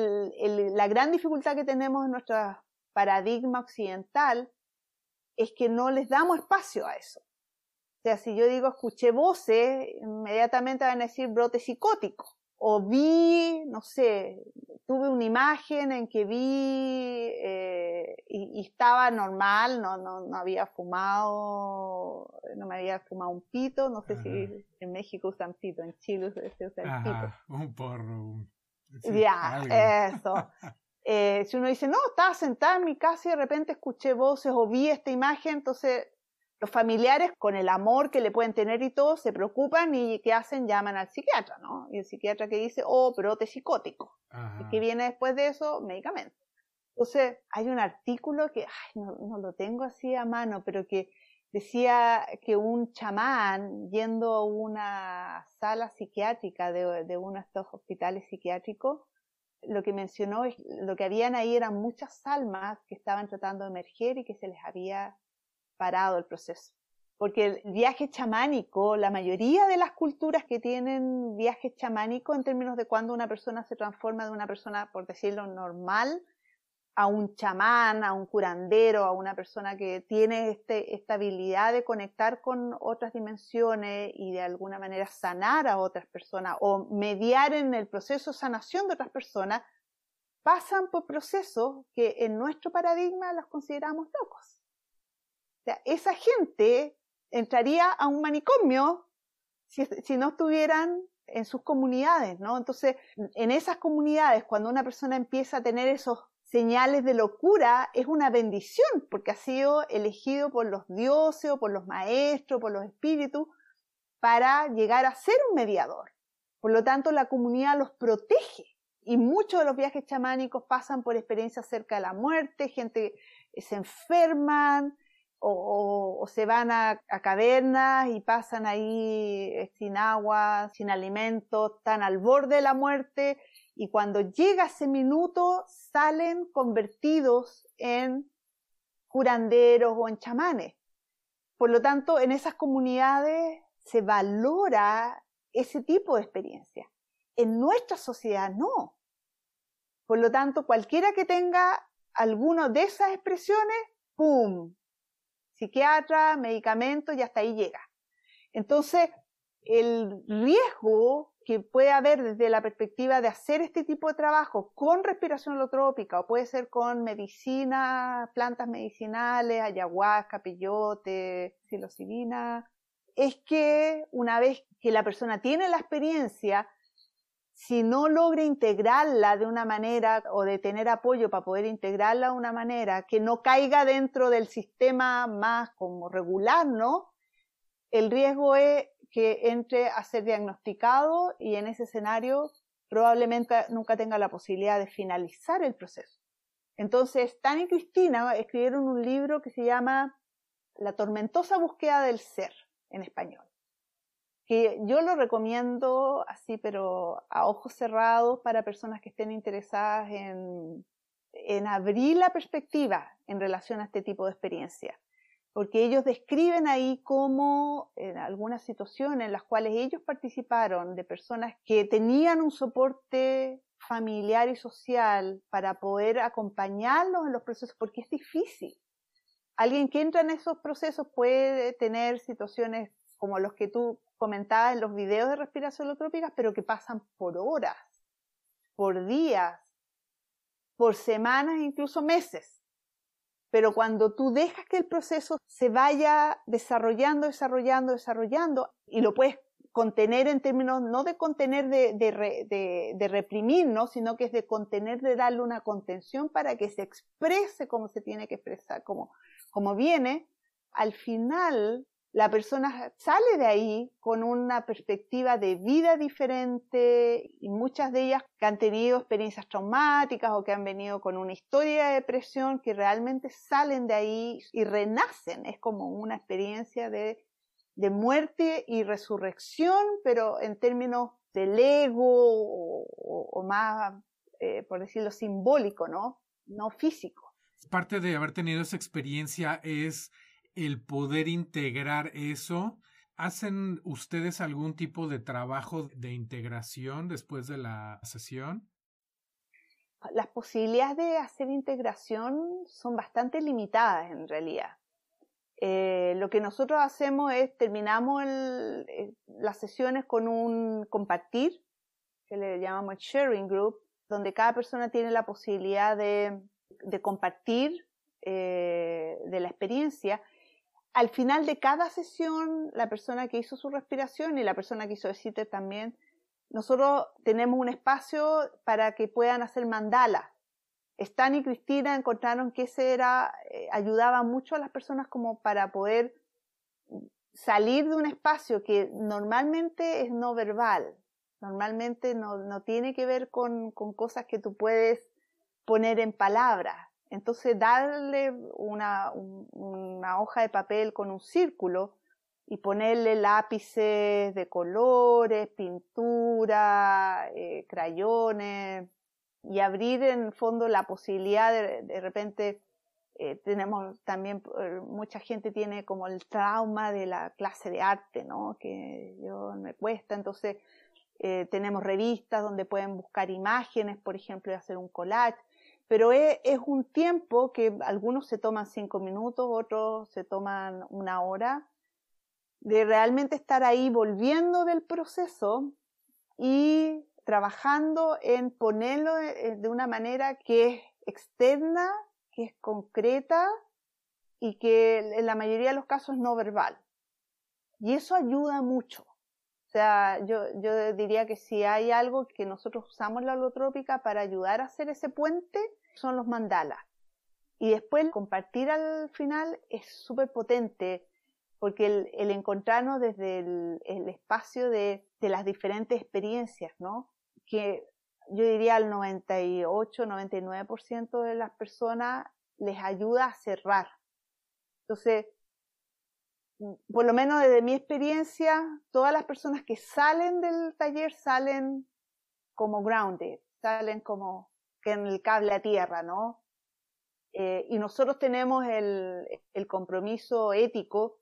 [SPEAKER 3] la gran dificultad que tenemos en nuestro paradigma occidental es que no les damos espacio a eso. O sea, si yo digo escuché voces, inmediatamente van a decir brote psicótico. O vi, no sé, tuve una imagen en que vi eh, y, estaba normal, no, no, no había fumado, no me había fumado un pito, no sé si en México usan pito, en Chile se usa el pito.
[SPEAKER 2] Un porro.
[SPEAKER 3] ya, eso. [LAUGHS] Eh, si uno dice, no, estaba sentada en mi casa y de repente escuché voces o vi esta imagen, entonces los familiares, con el amor que le pueden tener y todo, se preocupan y ¿qué hacen? Llaman al psiquiatra, ¿no? Y el psiquiatra que dice, oh, brote psicótico. ¿Y qué viene después de eso? Medicamento. Entonces, hay un artículo que, ay, no, lo tengo así a mano, pero que decía que un chamán yendo a una sala psiquiátrica de, de uno de estos hospitales psiquiátricos, lo que mencionó es lo que habían ahí eran muchas almas que estaban tratando de emerger y que se les había parado el proceso. Porque el viaje chamánico, la mayoría de las culturas que tienen viajes chamánicos en términos de cuando una persona se transforma de una persona, por decirlo normal, a un chamán, a un curandero, a una persona que tiene este, esta habilidad de conectar con otras dimensiones y de alguna manera sanar a otras personas o mediar en el proceso de sanación de otras personas, pasan por procesos que en nuestro paradigma los consideramos locos. Sea, esa gente entraría a un manicomio si, no estuvieran en sus comunidades, ¿no? Entonces, en esas comunidades, cuando una persona empieza a tener esos señales de locura, es una bendición, porque ha sido elegido por los dioses o por los maestros, por los espíritus, para llegar a ser un mediador. Por lo tanto, la comunidad los protege. Y muchos de los viajes chamánicos pasan por experiencias cerca de la muerte, gente se enferman, o, se van a, cavernas y pasan ahí eh, sin agua, sin alimento, están al borde de la muerte y cuando llega ese minuto salen convertidos en curanderos o en chamanes. Por lo tanto, en esas comunidades se valora ese tipo de experiencia. En nuestra sociedad no. Por lo tanto, cualquiera que tenga alguna de esas expresiones, ¡pum! Psiquiatra, medicamentos y hasta ahí llega. Entonces, el riesgo que puede haber desde la perspectiva de hacer este tipo de trabajo con respiración holotrópica o puede ser con medicina, plantas medicinales, ayahuasca, peyote, psilocibina, es que una vez que la persona tiene la experiencia, si no logra integrarla de una manera o de tener apoyo para poder integrarla de una manera que no caiga dentro del sistema más como regular, ¿no? El riesgo es que entre a ser diagnosticado y en ese escenario probablemente nunca tenga la posibilidad de finalizar el proceso. Entonces, Stan y Cristina escribieron un libro que se llama La tormentosa búsqueda del ser en español yo lo recomiendo así, pero a ojos cerrados para personas que estén interesadas en, en abrir la perspectiva en relación a este tipo de experiencia. Porque ellos describen ahí cómo en algunas situaciones en las cuales ellos participaron de personas que tenían un soporte familiar y social para poder acompañarlos en los procesos, porque es difícil. Alguien que entra en esos procesos puede tener situaciones como los que tú comentabas en los videos de respiración holotrópica, pero que pasan por horas, por días, por semanas, incluso meses. Pero cuando tú dejas que el proceso se vaya desarrollando, desarrollando, desarrollando, y lo puedes contener en términos no de contener de, de, reprimir, ¿no? sino que es de contener, de darle una contención para que se exprese como se tiene que expresar, como viene, al final la persona sale de ahí con una perspectiva de vida diferente y muchas de ellas que han tenido experiencias traumáticas o que han venido con una historia de depresión que realmente salen de ahí y renacen. Es como una experiencia de, de muerte y resurrección, pero en términos del ego o, más, eh, por decirlo, simbólico, ¿no? No físico.
[SPEAKER 2] Parte de haber tenido esa experiencia es el poder integrar eso. ¿Hacen ustedes algún tipo de trabajo de integración después de la sesión?
[SPEAKER 3] Las posibilidades de hacer integración son bastante limitadas en realidad. Eh, lo que nosotros hacemos es terminamos eh, las sesiones con un compartir, que le llamamos sharing group, donde cada persona tiene la posibilidad de, compartir eh, de la experiencia al final de cada sesión, la persona que hizo su respiración y la persona que hizo el CITE también, nosotros tenemos un espacio para que puedan hacer mandala. Stan y Cristina encontraron que ese era, eh, ayudaba mucho a las personas como para poder salir de un espacio que normalmente es no verbal, normalmente no, no tiene que ver con, con cosas que tú puedes poner en palabras, entonces, darle una, hoja de papel con un círculo y ponerle lápices de colores, pintura, eh, crayones y abrir en fondo la posibilidad de, de repente eh, tenemos también eh, mucha gente tiene como el trauma de la clase de arte, ¿no? Que yo me cuesta, entonces tenemos revistas donde pueden buscar imágenes, por ejemplo, y hacer un collage pero es, un tiempo que algunos se toman cinco minutos, otros se toman una hora, de realmente estar ahí volviendo del proceso y trabajando en ponerlo eh, de una manera que es externa, que es concreta y que en la mayoría de los casos no verbal. Y eso ayuda mucho. O sea, yo, yo diría que si hay algo que nosotros usamos la holotrópica para ayudar a hacer ese puente, son los mandalas. Y después compartir al final es súper potente, porque el, encontrarnos desde el, espacio de, de, las diferentes experiencias, ¿no? Que yo diría al 98, 99% de las personas les ayuda a cerrar. Entonces, por lo menos desde mi experiencia, todas las personas que salen del taller salen como grounded, salen como que en el cable a tierra, ¿no? Eh, y nosotros tenemos el, compromiso ético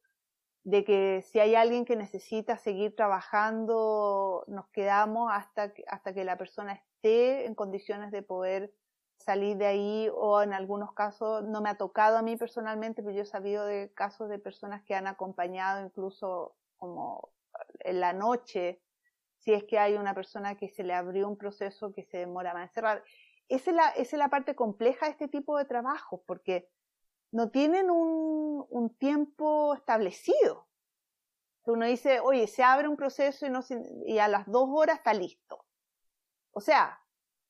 [SPEAKER 3] de que si hay alguien que necesita seguir trabajando, nos quedamos hasta hasta que la persona esté en condiciones de poder salir de ahí o en algunos casos no me ha tocado a mí personalmente, pero yo he sabido de casos de personas que han acompañado incluso como en la noche, si es que hay una persona que se le abrió un proceso que se demora más en cerrar. Esa es la, esa es la parte compleja de este tipo de trabajo, porque no tienen un, un tiempo establecido. Uno dice, oye, se abre un proceso y, no y a las dos horas está listo. O sea,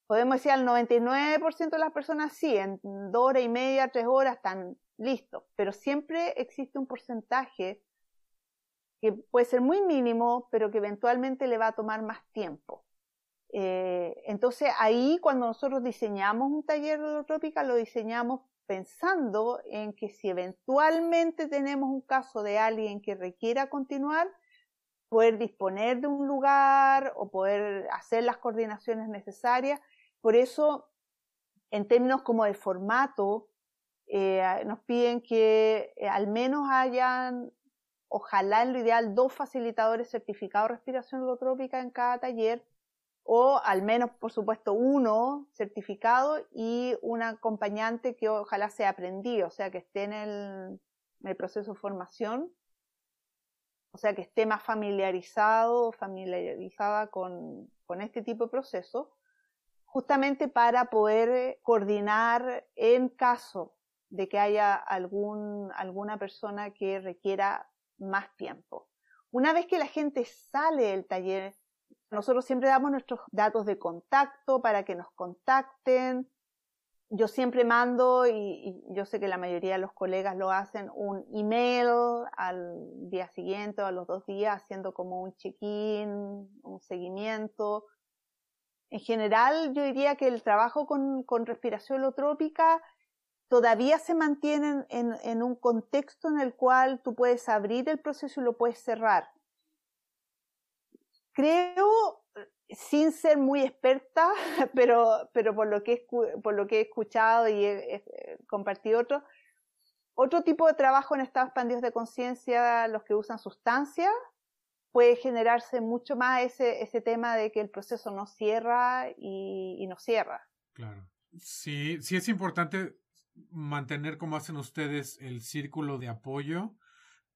[SPEAKER 3] podemos decir al 99% de las personas sí, en dos horas y media, tres horas están listos, pero siempre existe un porcentaje que puede ser muy mínimo, pero que eventualmente le va a tomar más tiempo. Eh, entonces ahí cuando nosotros diseñamos un taller de holotrópica, lo diseñamos pensando en que si eventualmente tenemos un caso de alguien que requiera continuar, poder disponer de un lugar o poder hacer las coordinaciones necesarias. Por eso, en términos como de formato, eh, nos piden que eh, al menos hayan, ojalá en lo ideal, dos facilitadores certificados de respiración holotrópica en cada taller, o al menos, por supuesto, uno certificado y un acompañante que ojalá sea aprendido, o sea, que esté en el, en el proceso de formación, o sea, que esté más familiarizado, familiarizada con, con este tipo de proceso justamente para poder eh, coordinar en caso de que haya algún, alguna persona que requiera más tiempo. Una vez que la gente sale del taller, nosotros siempre damos nuestros datos de contacto para que nos contacten. Yo siempre mando, y, yo sé que la mayoría de los colegas lo hacen, un email al día siguiente o a los dos días, haciendo como un check-in, un seguimiento, en general, yo diría que el trabajo con, respiración holotrópica todavía se mantiene en, un contexto en el cual tú puedes abrir el proceso y lo puedes cerrar. Creo, sin ser muy experta, [LAUGHS] pero, pero por, lo que he, por lo que he escuchado y he, compartido otro, otro tipo de trabajo en estados expandidos de conciencia, los que usan sustancias, puede generarse mucho más ese, ese tema de que el proceso no cierra y, no cierra.
[SPEAKER 2] Claro. Sí, sí es importante mantener como hacen ustedes el círculo de apoyo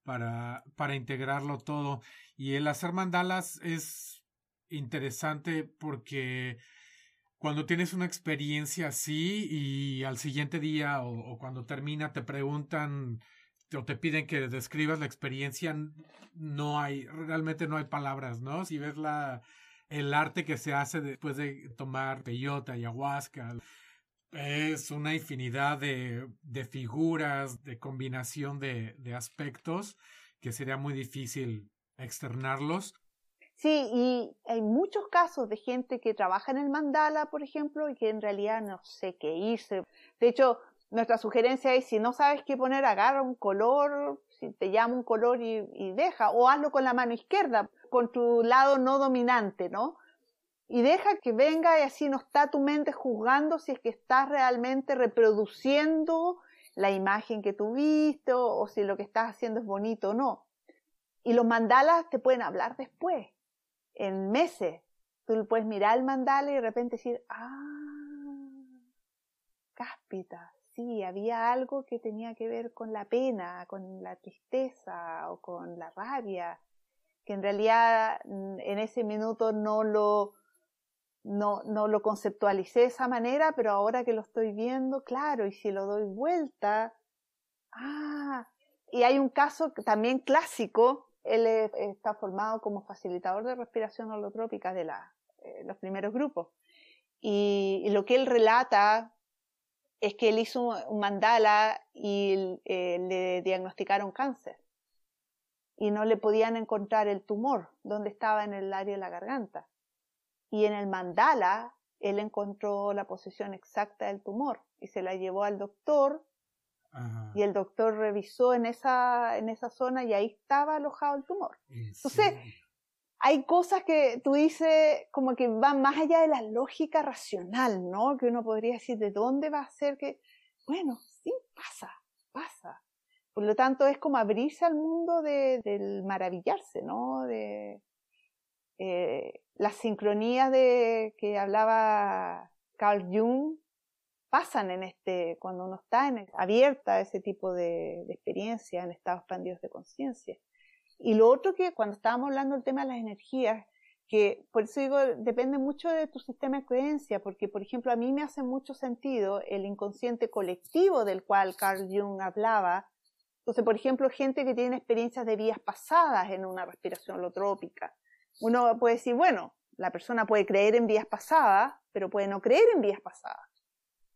[SPEAKER 2] para, para integrarlo todo. Y el hacer mandalas es interesante porque cuando tienes una experiencia así y al siguiente día o cuando termina te preguntan o te piden que describas la experiencia, no hay, realmente no hay palabras, ¿no? Si ves la, el arte que se hace después de tomar peyote, ayahuasca, es una infinidad de, de figuras, de combinación de, de aspectos que sería muy difícil externarlos.
[SPEAKER 3] Sí, y hay muchos casos de gente que trabaja en el mandala, por ejemplo, y que en realidad no sé qué hice. De hecho, nuestra sugerencia es, si no sabes qué poner, agarra un color, si te llama un color y, deja, o hazlo con la mano izquierda, con tu lado no dominante, ¿no? Y deja que venga y así no está tu mente juzgando si es que estás realmente reproduciendo la imagen que tuviste o, o si lo que estás haciendo es bonito o no. Y los mandalas te pueden hablar después, en meses. Tú puedes mirar el mandala y de repente decir, ah, cáspita, sí, había algo que tenía que ver con la pena, con la tristeza o con la rabia, que en realidad mm, en ese minuto no lo, no, no lo conceptualicé de esa manera, pero ahora que lo estoy viendo, claro, y si lo doy vuelta, ah, y hay un caso también clásico, él está formado como facilitador de respiración holotrópica de la, eh, los primeros grupos. Y, lo que él relata es que él hizo un mandala y eh, le diagnosticaron cáncer. Y no le podían encontrar el tumor, donde estaba en el área de la garganta. Y en el mandala, él encontró la posición exacta del tumor y se la llevó al doctor y el doctor revisó en esa, en esa zona y ahí estaba alojado el tumor. Entonces, hay cosas que tú dices como que van más allá de la lógica racional, ¿no? Que uno podría decir, ¿de dónde va a ser que...? Bueno, sí, pasa, pasa. Por lo tanto, es como abrirse al mundo de, del maravillarse, ¿no? De eh, las sincronías de que hablaba Carl Jung, pasan en este, cuando uno está en, abierta a ese tipo de, experiencia en estados expandidos de conciencia. Y lo otro que cuando estábamos hablando del tema de las energías, que por eso digo, depende mucho de tu sistema de creencia, porque por ejemplo a mí me hace mucho sentido el inconsciente colectivo del cual Carl Jung hablaba. Entonces, por ejemplo, gente que tiene experiencias de vías pasadas en una respiración holotrópica. Uno puede decir, bueno, la persona puede creer en vías pasadas, pero puede no creer en vías pasadas.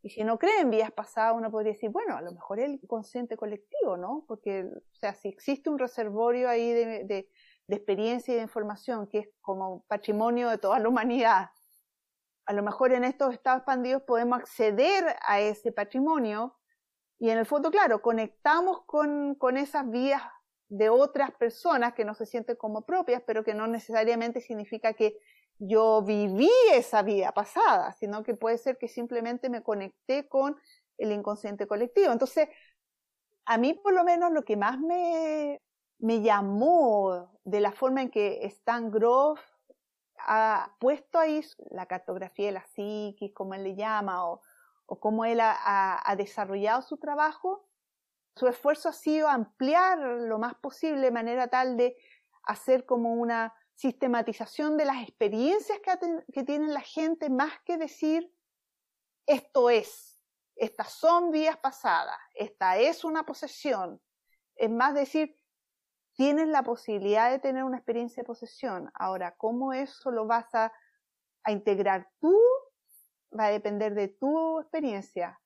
[SPEAKER 3] Y si no cree en vías pasadas, uno podría decir, bueno, a lo mejor es el consciente colectivo, ¿no? Porque, o sea, si existe un reservorio ahí de, de, experiencia y de información que es como patrimonio de toda la humanidad, a lo mejor en estos estados expandidos podemos acceder a ese patrimonio y en el fondo, claro, conectamos con, con esas vías de otras personas que no se sienten como propias, pero que no necesariamente significa que yo viví esa vida pasada, sino que puede ser que simplemente me conecté con el inconsciente colectivo. Entonces, a mí por lo menos lo que más me, me llamó de la forma en que Stan Groff ha puesto ahí la cartografía de la psiquis, como él le llama, o, o cómo él ha, ha, desarrollado su trabajo, su esfuerzo ha sido ampliar lo más posible de manera tal de hacer como una sistematización de las experiencias que, tienen la gente más que decir esto es, estas son vías pasadas, esta es una posesión. Es más decir, tienes la posibilidad de tener una experiencia de posesión. Ahora, ¿cómo eso lo vas a, integrar tú? Va a depender de tu experiencia.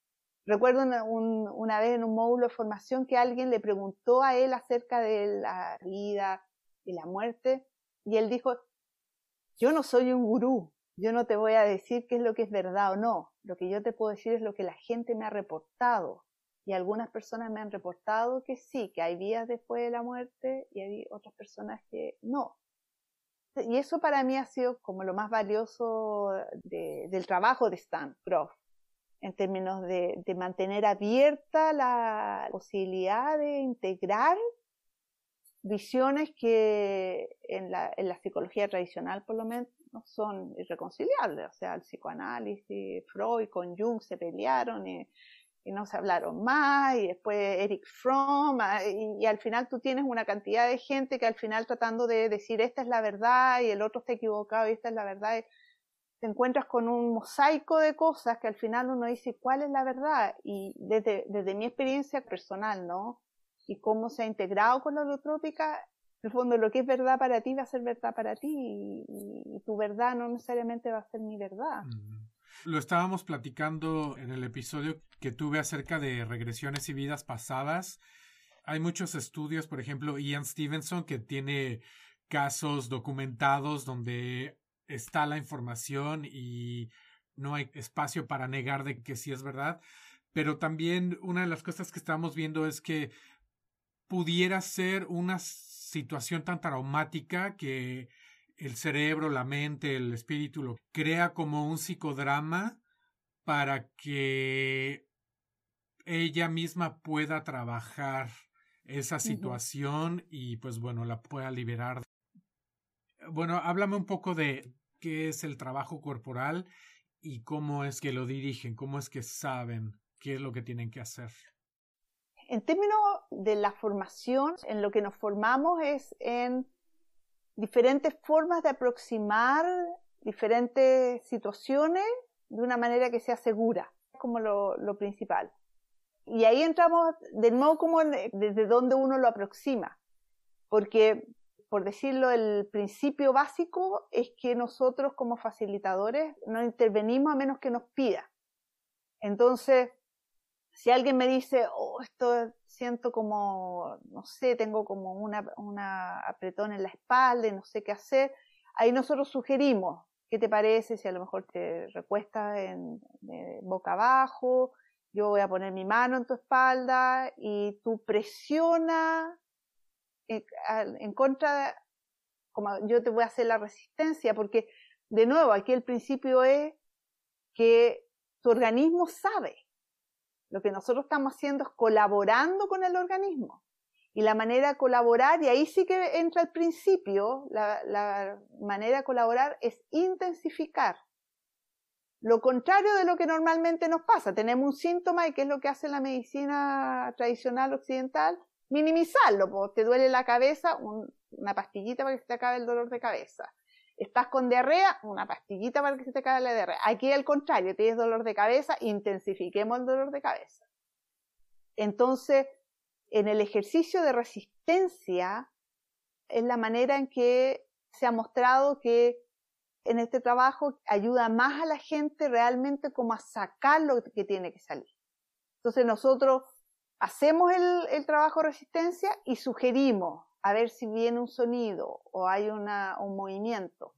[SPEAKER 3] Recuerdo una vez en un módulo de formación que alguien le preguntó a él acerca de la vida y la muerte y él dijo, yo no soy un gurú, yo no te voy a decir qué es lo que es verdad o no, lo que yo te puedo decir es lo que la gente me ha reportado. Y algunas personas me han reportado que sí, que hay vías después de la muerte y hay otras personas que no. Y eso para mí ha sido como lo más valioso del trabajo de Stan Groff, en términos de, mantener abierta la posibilidad de integrar visiones que en la, en la psicología tradicional por lo menos son irreconciliables. O sea, el psicoanálisis, Freud con Jung se pelearon y, no se hablaron más, y después Eric Fromm, y, al final tú tienes una cantidad de gente que al final tratando de decir esta es la verdad y el otro está equivocado y esta es la verdad, te encuentras con un mosaico de cosas que al final uno dice cuál es la verdad. Y desde, desde mi experiencia personal, ¿no? y cómo se ha integrado con la holotrópica, en el fondo lo que es verdad para ti va a ser verdad para ti y, tu verdad no necesariamente va a ser mi verdad.
[SPEAKER 2] Lo estábamos platicando en el episodio que tuve acerca de regresiones y vidas pasadas. Hay muchos estudios, por ejemplo, Ian Stevenson, que tiene casos documentados donde está la información y no hay espacio para negar de que sí es verdad. Pero también una de las cosas que estamos viendo es que pudiera ser una situación tan traumática que el cerebro, la mente, el espíritu lo crea como un psicodrama para que ella misma pueda trabajar esa situación y pues bueno, la pueda liberar. Bueno, háblame un poco de qué es el trabajo corporal y cómo es que lo dirigen, cómo es que saben qué es lo que tienen que hacer.
[SPEAKER 3] En términos de la formación, en lo que nos formamos es en diferentes formas de aproximar diferentes situaciones de una manera que sea segura, como lo, principal. Y ahí entramos de nuevo como desde donde uno lo aproxima, porque por decirlo, el principio básico es que nosotros como facilitadores no intervenimos a menos que nos pida. Entonces, si alguien me dice, oh, esto siento como, no sé, tengo como una, una apretón en la espalda y no sé qué hacer, ahí nosotros sugerimos, ¿qué te parece si a lo mejor te recuestas en, boca abajo? Yo voy a poner mi mano en tu espalda y tú presiona en, contra, de, como yo te voy a hacer la resistencia, porque de nuevo, aquí el principio es que tu organismo sabe. Lo que nosotros estamos haciendo es colaborando con el organismo. Y la manera de colaborar, y ahí sí que entra el principio, la, la manera de colaborar es intensificar. Lo contrario de lo que normalmente nos pasa. Tenemos un síntoma y qué es lo que hace la medicina tradicional occidental, minimizarlo, pues te duele la cabeza, una pastillita para que se te acabe el dolor de cabeza. Estás con diarrea, una pastillita para que se te acabe la diarrea. Aquí al contrario, tienes dolor de cabeza, intensifiquemos el dolor de cabeza. Entonces, en el ejercicio de resistencia es la manera en que se ha mostrado que en este trabajo ayuda más a la gente realmente como a sacar lo que tiene que salir. Entonces nosotros hacemos el, trabajo de resistencia y sugerimos a ver si viene un sonido o hay un movimiento.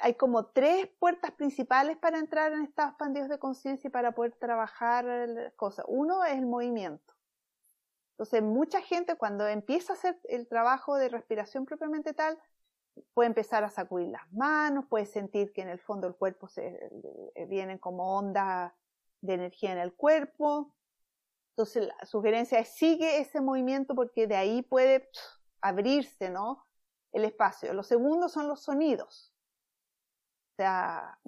[SPEAKER 3] Hay como tres puertas principales para entrar en estados expandidos de conciencia y para poder trabajar cosas. Uno es el movimiento. Entonces, mucha gente cuando empieza a hacer el trabajo de respiración propiamente tal, puede empezar a sacudir las manos, puede sentir que en el fondo del cuerpo se eh, vienen como ondas de energía en el cuerpo, entonces la sugerencia es sigue ese movimiento porque de ahí puede abrirse, ¿no? El espacio. Los segundos son los sonidos. O sea,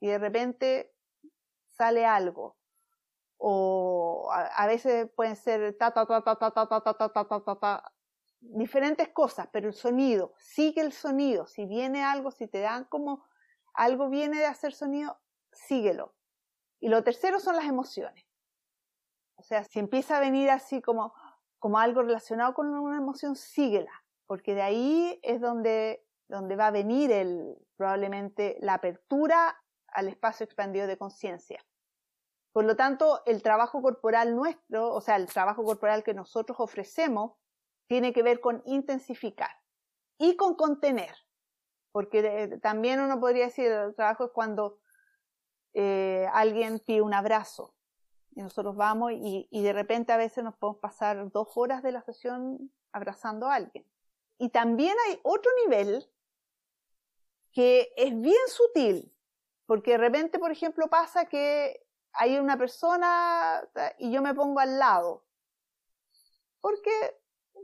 [SPEAKER 3] y de repente sale algo. O a, veces pueden ser ta ta ta ta ta ta ta ta ta ta ta ta diferentes cosas, pero el sonido, sigue el sonido. Si viene algo, si te dan como algo viene de hacer sonido, síguelo. Y lo tercero son las emociones. O sea, si empieza a venir así como, como algo relacionado con una emoción, síguela, porque de ahí es donde, donde va a venir el, probablemente la apertura al espacio expandido de conciencia. Por lo tanto, el trabajo corporal nuestro, o sea, el trabajo corporal que nosotros ofrecemos, tiene que ver con intensificar y con contener. Porque también uno podría decir, el trabajo es cuando eh, alguien pide un abrazo y nosotros vamos y, y, de repente a veces nos podemos pasar dos horas de la sesión abrazando a alguien. Y también hay otro nivel que es bien sutil, porque de repente, por ejemplo, pasa que hay una persona y yo me pongo al lado, porque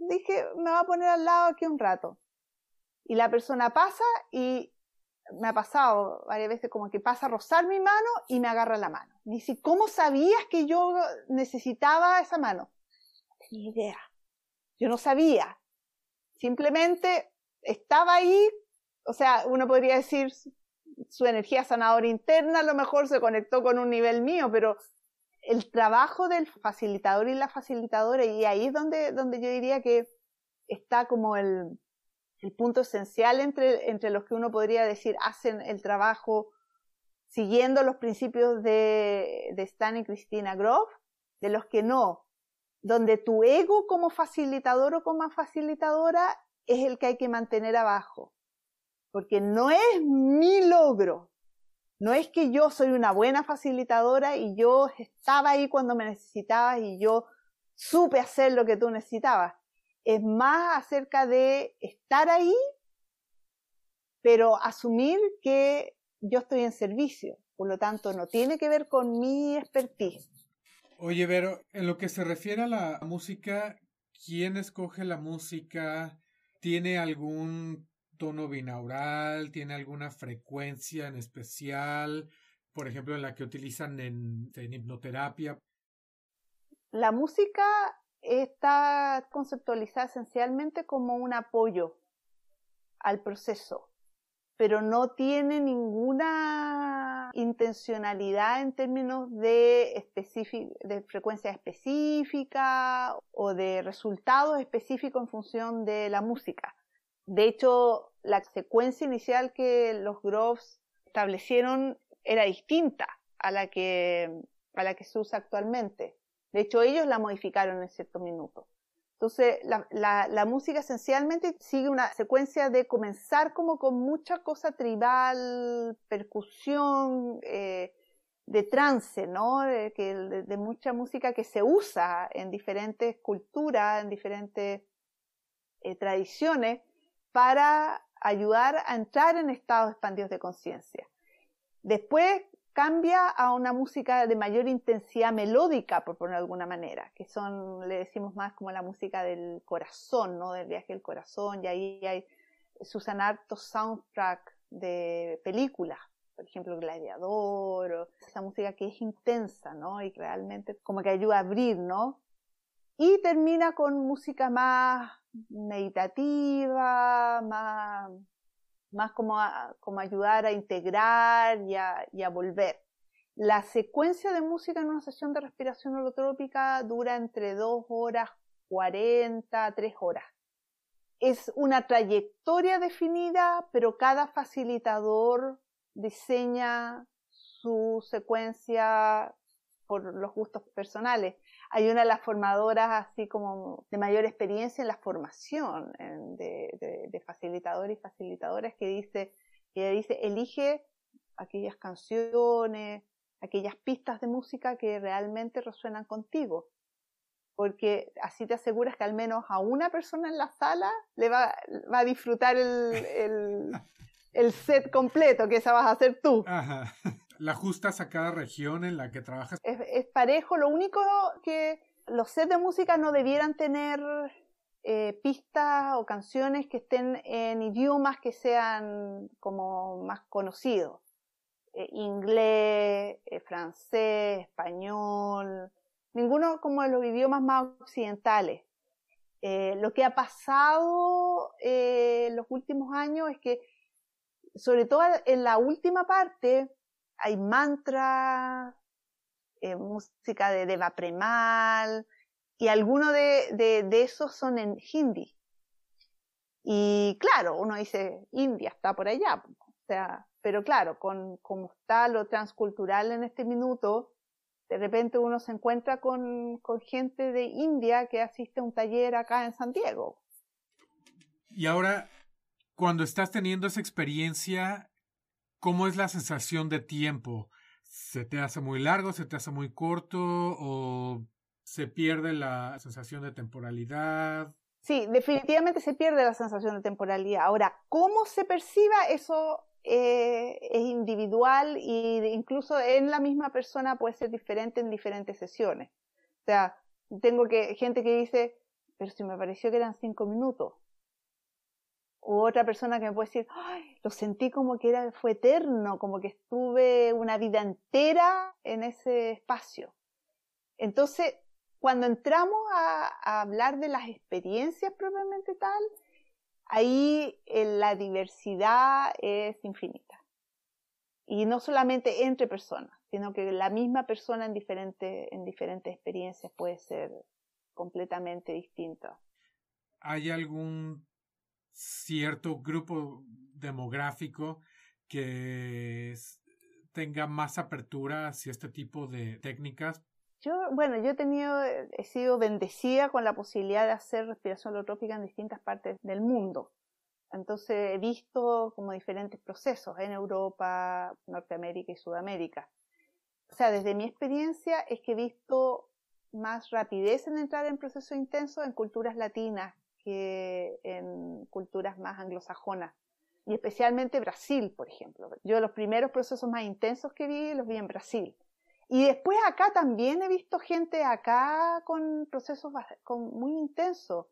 [SPEAKER 3] dije, me va a poner al lado aquí un rato. Y la persona pasa y me ha pasado varias veces como que pasa a rozar mi mano y me agarra la mano. Me dice, ¿cómo sabías que yo necesitaba esa mano? No tenía idea. Yo no sabía. Simplemente estaba ahí, o sea, uno podría decir su energía sanadora interna a lo mejor se conectó con un nivel mío, pero el trabajo del facilitador y la facilitadora, y ahí es donde, donde yo diría que está como el, el punto esencial entre, entre los que uno podría decir hacen el trabajo siguiendo los principios de, de Stan y Christina Groff, de los que no, donde tu ego como facilitador o como facilitadora es el que hay que mantener abajo. Porque no es mi logro, no es que yo soy una buena facilitadora y yo estaba ahí cuando me necesitabas y yo supe hacer lo que tú necesitabas es más acerca de estar ahí, pero asumir que yo estoy en servicio. Por lo tanto, no tiene que ver con mi expertise.
[SPEAKER 2] Oye, Vero, en lo que se refiere a la música, ¿quién escoge la música? ¿Tiene algún tono binaural? ¿Tiene alguna frecuencia en especial? Por ejemplo, en la que utilizan en, en hipnoterapia.
[SPEAKER 3] La música está conceptualizada esencialmente como un apoyo. al proceso, pero no tiene ninguna intencionalidad en términos de, frecuencia específica o de resultados específicos en función de la música. De hecho, la secuencia inicial que los Groves establecieron era distinta a la que, a la que se usa actualmente. De hecho, ellos la modificaron en cierto minuto. Entonces, la, música esencialmente sigue una secuencia de comenzar como con mucha cosa tribal, percusión, eh, de trance, ¿no? De, de, mucha música que se usa en diferentes culturas, en diferentes eh, tradiciones, para ayudar a entrar en estados expandidos de conciencia. Después cambia a una música de mayor intensidad melódica, por ponerlo de alguna manera, que son, le decimos más como la música del corazón, ¿no? Del viaje del corazón, y ahí hay, se usan hartos soundtrack de películas, por ejemplo, Gladiador, o esa música que es intensa, ¿no? Y realmente como que ayuda a abrir, ¿no? Y termina con música más meditativa, más más como, como ayudar a integrar y a, volver. La secuencia de música en una sesión de respiración holotrópica dura entre 2 horas 40, 3 horas. Es una trayectoria definida, pero cada facilitador diseña su secuencia por los gustos personales hay una de las formadoras así como de mayor experiencia en la formación de, facilitadores y facilitadoras que dice, que dice, elige aquellas canciones, aquellas pistas de música que realmente resuenan contigo. Porque así te aseguras que al menos a una persona en la sala le va, a disfrutar el, set completo, que esa vas a hacer tú. [LAUGHS]
[SPEAKER 2] Ajá la ajustas a cada región en la que trabajas.
[SPEAKER 3] Es, parejo, lo único que los sets de música no debieran tener eh, pistas o canciones que estén en idiomas que sean como más conocidos. Eh, inglés, eh, francés, español, ninguno como de los idiomas más occidentales. lo que ha pasado en los últimos años es que, sobre todo en la última parte, hay mantras, eh, música de Deva Premal, y algunos de, esos son en hindi. Y claro, uno dice, India está por allá. O sea, pero claro, con como está lo transcultural en este minuto, de repente uno se encuentra con, con gente de India que asiste a un taller acá en San Diego.
[SPEAKER 2] Y ahora, cuando estás teniendo esa experiencia, ¿Cómo es la sensación de tiempo? ¿Se te hace muy largo, se te hace muy corto o se pierde la sensación de temporalidad?
[SPEAKER 3] Sí, definitivamente se pierde la sensación de temporalidad. Ahora, ¿cómo se perciba eso eh, es individual e incluso en la misma persona puede ser diferente en diferentes sesiones. O sea, tengo que gente que dice, pero si me pareció que eran cinco minutos u otra persona que me puede decir, Ay, lo sentí como que era, fue eterno, como que estuve una vida entera en ese espacio. Entonces, cuando entramos a, hablar de las experiencias propiamente tal, ahí eh, la diversidad es infinita. Y no solamente entre personas, sino que la misma persona en, diferentes en diferentes experiencias puede ser completamente distinta.
[SPEAKER 2] ¿Hay algún cierto grupo demográfico que tenga más apertura hacia este tipo de técnicas?
[SPEAKER 3] Yo, bueno, yo he he sido bendecida con la posibilidad de hacer respiración holotrópica en distintas partes del mundo. Entonces he visto como diferentes procesos en Europa, Norteamérica y Sudamérica. O sea, desde mi experiencia es que he visto más rapidez en entrar en procesos intensos en culturas latinas que en culturas más anglosajonas y especialmente Brasil, por ejemplo. Yo los primeros procesos más intensos que vi los vi en Brasil. Y después acá también he visto gente acá con procesos muy intensos.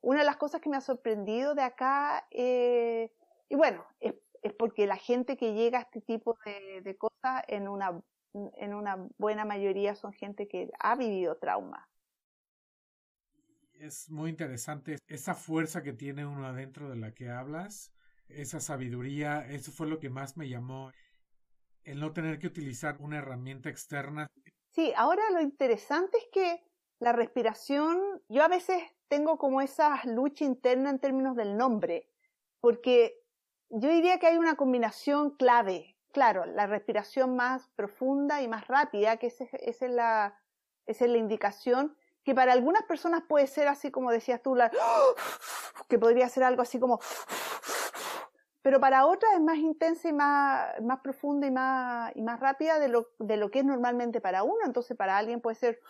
[SPEAKER 3] Una de las cosas que me ha sorprendido de acá, eh, y bueno, es, porque la gente que llega a este tipo de, de cosas en una, en una buena mayoría son gente que ha vivido trauma
[SPEAKER 2] es muy interesante esa fuerza que tiene uno adentro de la que hablas esa sabiduría, eso fue lo que más me llamó, el no tener que utilizar una herramienta externa.
[SPEAKER 3] Sí, ahora lo interesante es que la respiración, yo a veces tengo como esa lucha interna en términos del nombre, porque yo diría que hay una combinación clave. Claro, la respiración más profunda y más rápida, que esa, es, la, es la indicación, que para algunas personas puede ser así como decías tú, la, que podría ser algo así como pero para otras es más intensa y más, más profunda y más, y más rápida de lo, de lo que es normalmente para uno. Entonces, para alguien puede ser.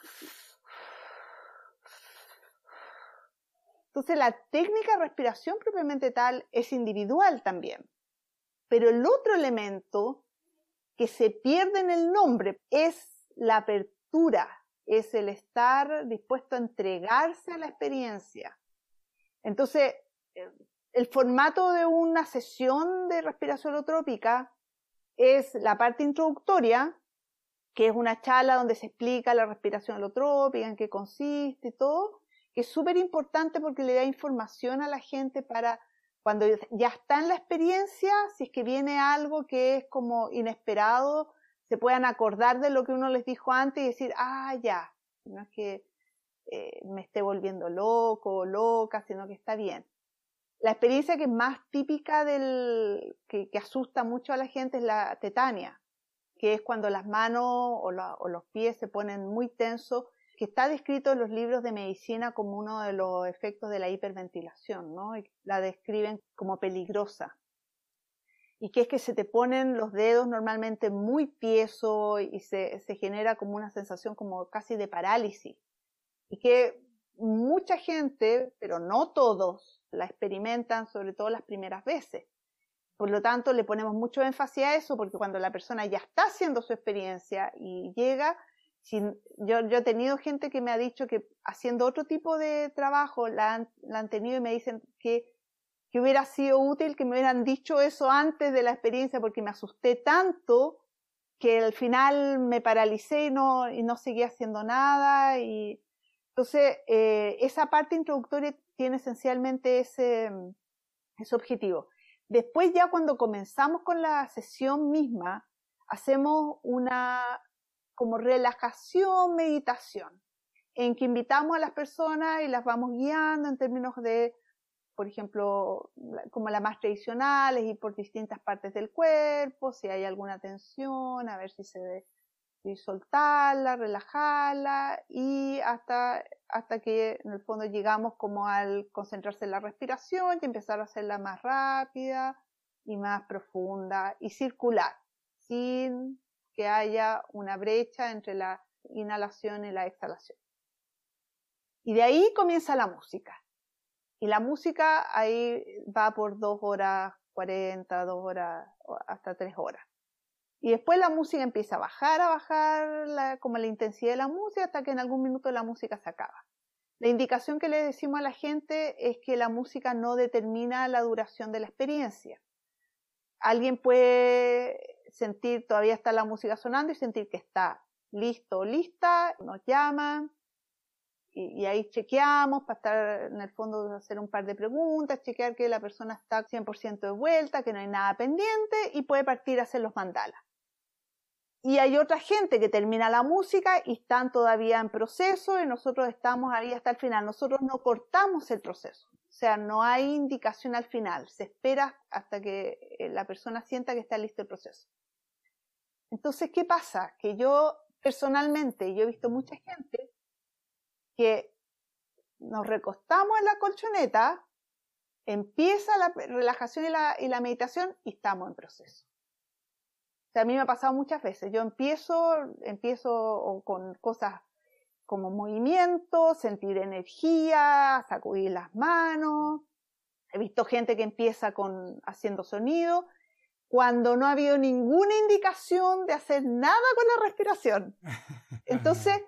[SPEAKER 3] Entonces, la técnica de respiración propiamente tal es individual también. Pero el otro elemento que se pierde en el nombre es la apertura, es el estar dispuesto a entregarse a la experiencia. Entonces, eh, el formato de una sesión de respiración holotrópica es la parte introductoria, que es una charla donde se explica la respiración holotrópica, en qué consiste y todo, que es súper importante porque le da información a la gente para cuando ya está en la experiencia, si es que viene algo que es como inesperado, se puedan acordar de lo que uno les dijo antes y decir, ah, ya, no es que eh, me esté volviendo loco o loca, sino que está bien. La experiencia que es más típica del, que, asusta mucho a la gente es la tetania, que es cuando las manos o, los pies se ponen muy tensos, que está descrito en los libros de medicina como uno de los efectos de la hiperventilación, ¿no? la describen como peligrosa. Y que es que se te ponen los dedos normalmente muy tiesos y se, se genera como una sensación como casi de parálisis. Y que mucha gente, pero no todos, la experimentan sobre todo las primeras veces. Por lo tanto, le ponemos mucho énfasis a eso porque cuando la persona ya está haciendo su experiencia y llega, yo, he tenido gente que me ha dicho que haciendo otro tipo de trabajo la han tenido y me dicen que, que hubiera sido útil que me hubieran dicho eso antes de la experiencia porque me asusté tanto que al final me paralicé y no, y no seguía haciendo nada y entonces eh, esa parte introductoria tiene esencialmente ese, ese objetivo. Después ya cuando comenzamos con la sesión misma, hacemos una como relajación, meditación, en que invitamos a las personas y las vamos guiando en términos de, por ejemplo, como las más tradicionales y por distintas partes del cuerpo, si hay alguna tensión, a ver si se ve soltarla, relajarla y hasta, hasta que en el fondo llegamos como al concentrarse en la respiración y empezar a hacerla más rápida y más profunda y circular, sin que haya una brecha entre la inhalación y la exhalación. Y de ahí comienza la música. Y la música ahí va por dos horas cuarenta, dos horas, hasta tres horas. Y después la música empieza a bajar, a bajar como la intensidad de la música hasta que en algún minuto la música se acaba. La indicación que le decimos a la gente es que la música no determina la duración de la experiencia. Alguien puede sentir, todavía está la música sonando y sentir que está listo o lista, nos llaman y, ahí chequeamos para estar en el fondo hacer un par de preguntas, chequear que la persona está 100% de vuelta, que no hay nada pendiente y puede partir a hacer los mandalas. Y hay otra gente que termina la música y están todavía en proceso y nosotros estamos ahí hasta el final. Nosotros no cortamos el proceso. O sea, no hay indicación al final. Se espera hasta que eh, la persona sienta que está listo el proceso. Entonces, ¿qué pasa? Que yo personalmente, yo he visto mucha gente que nos recostamos en la colchoneta, empieza la relajación y la, y la meditación y estamos en proceso a mí me ha pasado muchas veces. Yo empiezo, empiezo con cosas como movimiento, sentir energía, sacudir las manos. He visto gente que empieza con haciendo sonido cuando no ha habido ninguna indicación de hacer nada con la respiración. [LAUGHS] Entonces,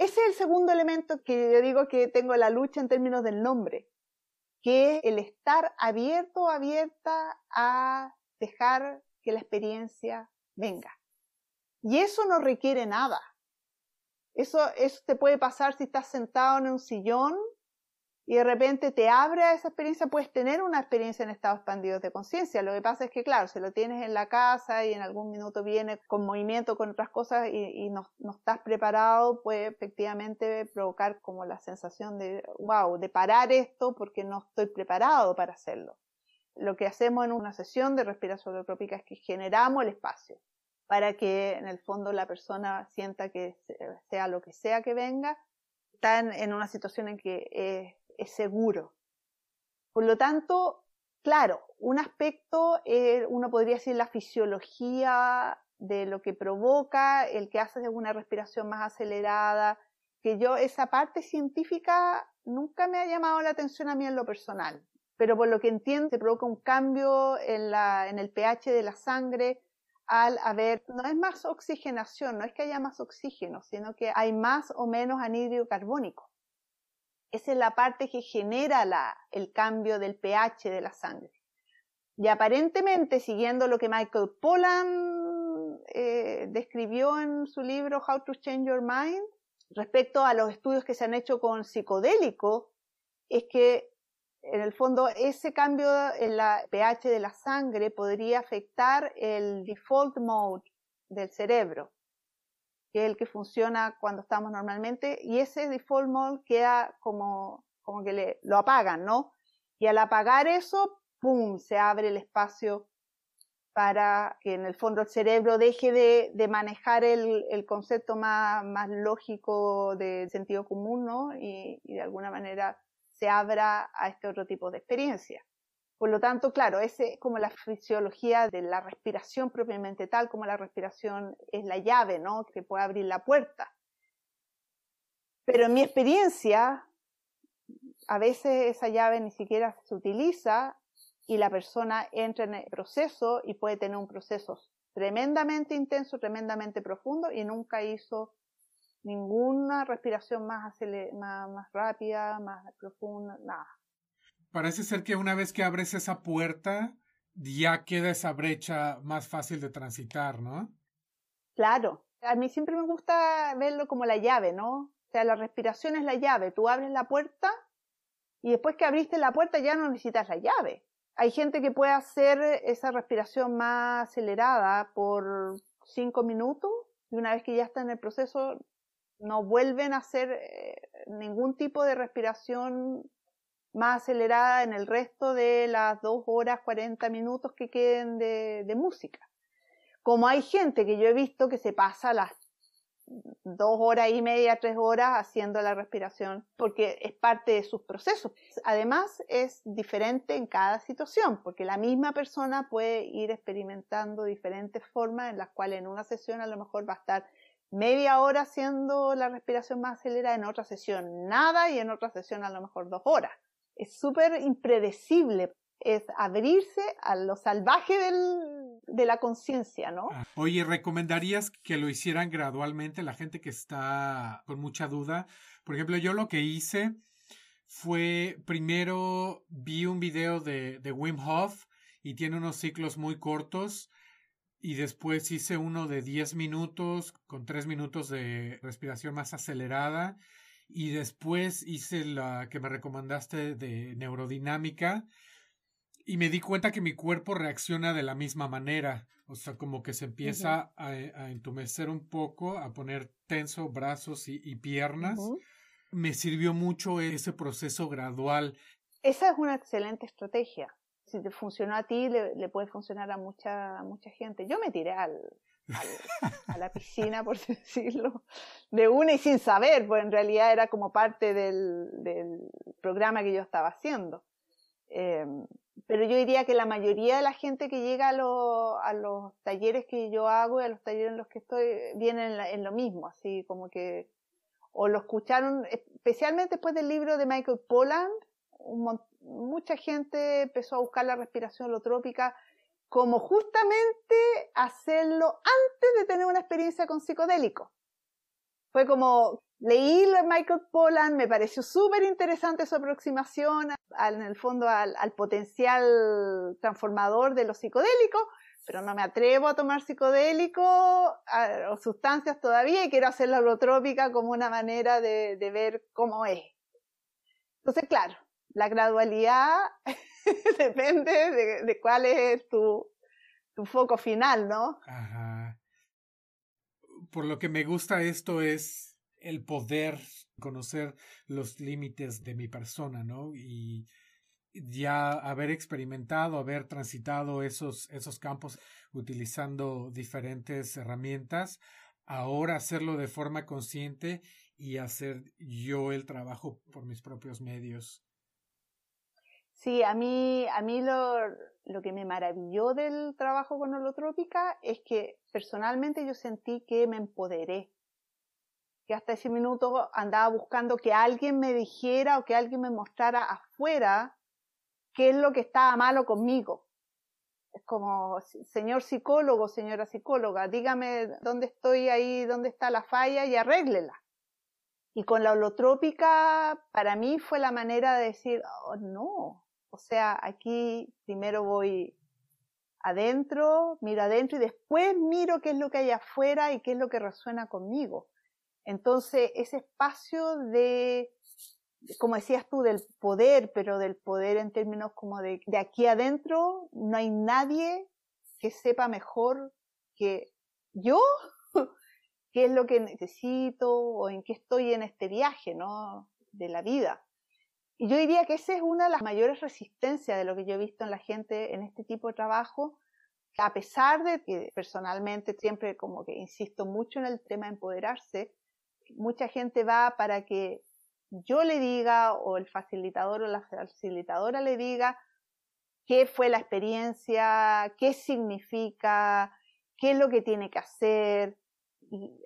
[SPEAKER 3] ese es el segundo elemento que yo digo que tengo la lucha en términos del nombre, que es el estar abierto o abierta a dejar que la experiencia venga. Y eso no requiere nada. Eso, eso te puede pasar si estás sentado en un sillón y de repente te abre a esa experiencia, puedes tener una experiencia en estados expandidos de conciencia. Lo que pasa es que, claro, si lo tienes en la casa y en algún minuto viene con movimiento, con otras cosas y, no, estás preparado, puede efectivamente provocar como la sensación de, wow, de parar esto porque no estoy preparado para hacerlo. Lo que hacemos en una sesión de respiración holotrópica es que generamos el espacio para que en el fondo la persona sienta que sea lo que sea que venga, está en, una situación en que es es seguro. Por lo tanto, claro, un aspecto, uno podría decir la fisiología de lo que provoca, el que hace una respiración más acelerada, que yo esa parte científica nunca me ha llamado la atención a mí en lo personal, pero por lo que entiendo se provoca un cambio en, la, en el pH de la sangre al haber, no es más oxigenación, no es que haya más oxígeno, sino que hay más o menos anhídrido carbónico. Esa es la parte que genera el cambio del pH de la sangre. Y aparentemente, siguiendo lo que Michael Pollan eh, describió en su libro How to Change Your Mind, respecto a los estudios que se han hecho con psicodélicos, es que en el fondo ese cambio en la pH de la sangre podría afectar el default mode del cerebro que es el que funciona cuando estamos normalmente, y ese default mode queda como, como que le, lo apagan, ¿no? Y al apagar eso, ¡pum!, se abre el espacio para que en el fondo el cerebro deje de, de manejar el, el, concepto más, más lógico de sentido común, ¿no? Y, y de alguna manera se abra a este otro tipo de experiencia. Por lo tanto, claro, es como la fisiología de la respiración propiamente tal, como la respiración es la llave, ¿no? Que puede abrir la puerta. Pero en mi experiencia, a veces esa llave ni siquiera se utiliza y la persona entra en el proceso y puede tener un proceso tremendamente intenso, tremendamente profundo y nunca hizo ninguna respiración más, más, más rápida, más profunda, nada
[SPEAKER 2] parece ser que una vez que abres esa puerta, ya queda esa brecha más fácil de transitar, ¿no?
[SPEAKER 3] Claro. A mí siempre me gusta verlo como la llave, ¿no? O sea, la respiración es la llave. Tú abres la puerta y después que abriste la puerta ya no necesitas la llave. Hay gente que puede hacer esa respiración más acelerada por cinco minutos y una vez que ya está en el proceso no vuelven a hacer eh, ningún tipo de respiración más acelerada en el resto de las dos horas 40 minutos que queden de, de música. Como hay gente que yo he visto que se pasa las dos horas y media, tres horas haciendo la respiración, porque es parte de sus procesos. Además, es diferente en cada situación, porque la misma persona puede ir experimentando diferentes formas en las cuales en una sesión a lo mejor va a estar media hora haciendo la respiración más acelerada, en otra sesión nada y en otra sesión a lo mejor dos horas es súper impredecible, es abrirse a lo salvaje del, de la conciencia, ¿no?
[SPEAKER 2] Ah, oye, ¿recomendarías que lo hicieran gradualmente la gente que está con mucha duda? Por ejemplo, yo lo que hice fue, primero vi un video de, de Wim Hof y tiene unos ciclos muy cortos y después hice uno de 10 minutos con 3 minutos de respiración más acelerada y después hice la que me recomendaste de neurodinámica y me di cuenta que mi cuerpo reacciona de la misma manera, o sea, como que se empieza a, entumecer un poco, a poner tenso brazos y, piernas. Me sirvió mucho ese proceso gradual.
[SPEAKER 3] Esa es una excelente estrategia. Si te funcionó a ti, le, le puede funcionar a mucha, mucha gente. Yo me tiré al, a la piscina, por [LAUGHS] decirlo, de una y sin saber, pues en realidad era como parte del, programa que yo estaba haciendo. Eh, pero yo diría que la mayoría de la gente que llega a, a, los talleres que yo hago y a los talleres en los que estoy, vienen en, lo mismo, así como que, o lo escucharon, especialmente después del libro de Michael Pollan, mucha gente empezó a buscar la respiración holotrópica como justamente hacerlo antes de tener una experiencia con psicodélico. Fue como leí Michael Pollan, me pareció súper interesante su aproximación en el fondo al, potencial transformador de los psicodélicos, pero no me atrevo a tomar psicodélico o sustancias todavía y quiero hacer la holotrópica como una manera de, de ver cómo es. Entonces, claro, la gradualidad [LAUGHS] [LAUGHS] depende de, cuál es tu, tu foco final, ¿no?
[SPEAKER 2] Ajá. Por lo que me gusta esto es el poder conocer los límites de mi persona, ¿no? Y ya haber experimentado, haber transitado esos, esos campos utilizando diferentes herramientas, ahora hacerlo de forma consciente y hacer yo el trabajo por mis propios medios.
[SPEAKER 3] Sí, a mí, a mí lo, lo que me maravilló del trabajo con Holotrópica es que personalmente yo sentí que me empoderé. Que hasta ese minuto andaba buscando que alguien me dijera o que alguien me mostrara afuera qué es lo que estaba malo conmigo. Es como, señor psicólogo, señora psicóloga, dígame dónde estoy ahí, dónde está la falla y arréglela. Y con la holotrópica, para mí fue la manera de decir, oh, no, o sea, aquí primero voy adentro, miro adentro y después miro qué es lo que hay afuera y qué es lo que resuena conmigo. Entonces, ese espacio de, como decías tú, del poder, pero del poder en términos como de, de aquí adentro, no hay nadie que sepa mejor que yo [LAUGHS] qué es lo que necesito o en qué estoy en este viaje, ¿no? De la vida. Y yo diría que esa es una de las mayores resistencias de lo que yo he visto en la gente en este tipo de trabajo, a pesar de que personalmente siempre como que insisto mucho en el tema de empoderarse, mucha gente va para que yo le diga o el facilitador o la facilitadora le diga qué fue la experiencia, qué significa, qué es lo que tiene que hacer,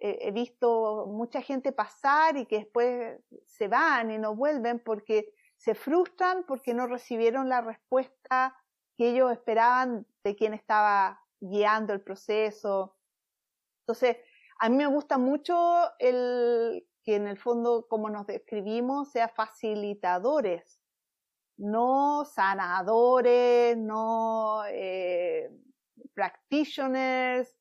[SPEAKER 3] he visto mucha gente pasar y que después se van y no vuelven porque se frustran porque no recibieron la respuesta que ellos esperaban de quien estaba guiando el proceso. Entonces, a mí me gusta mucho el que en el fondo, como nos describimos, sea facilitadores, no sanadores, no eh, practitioners,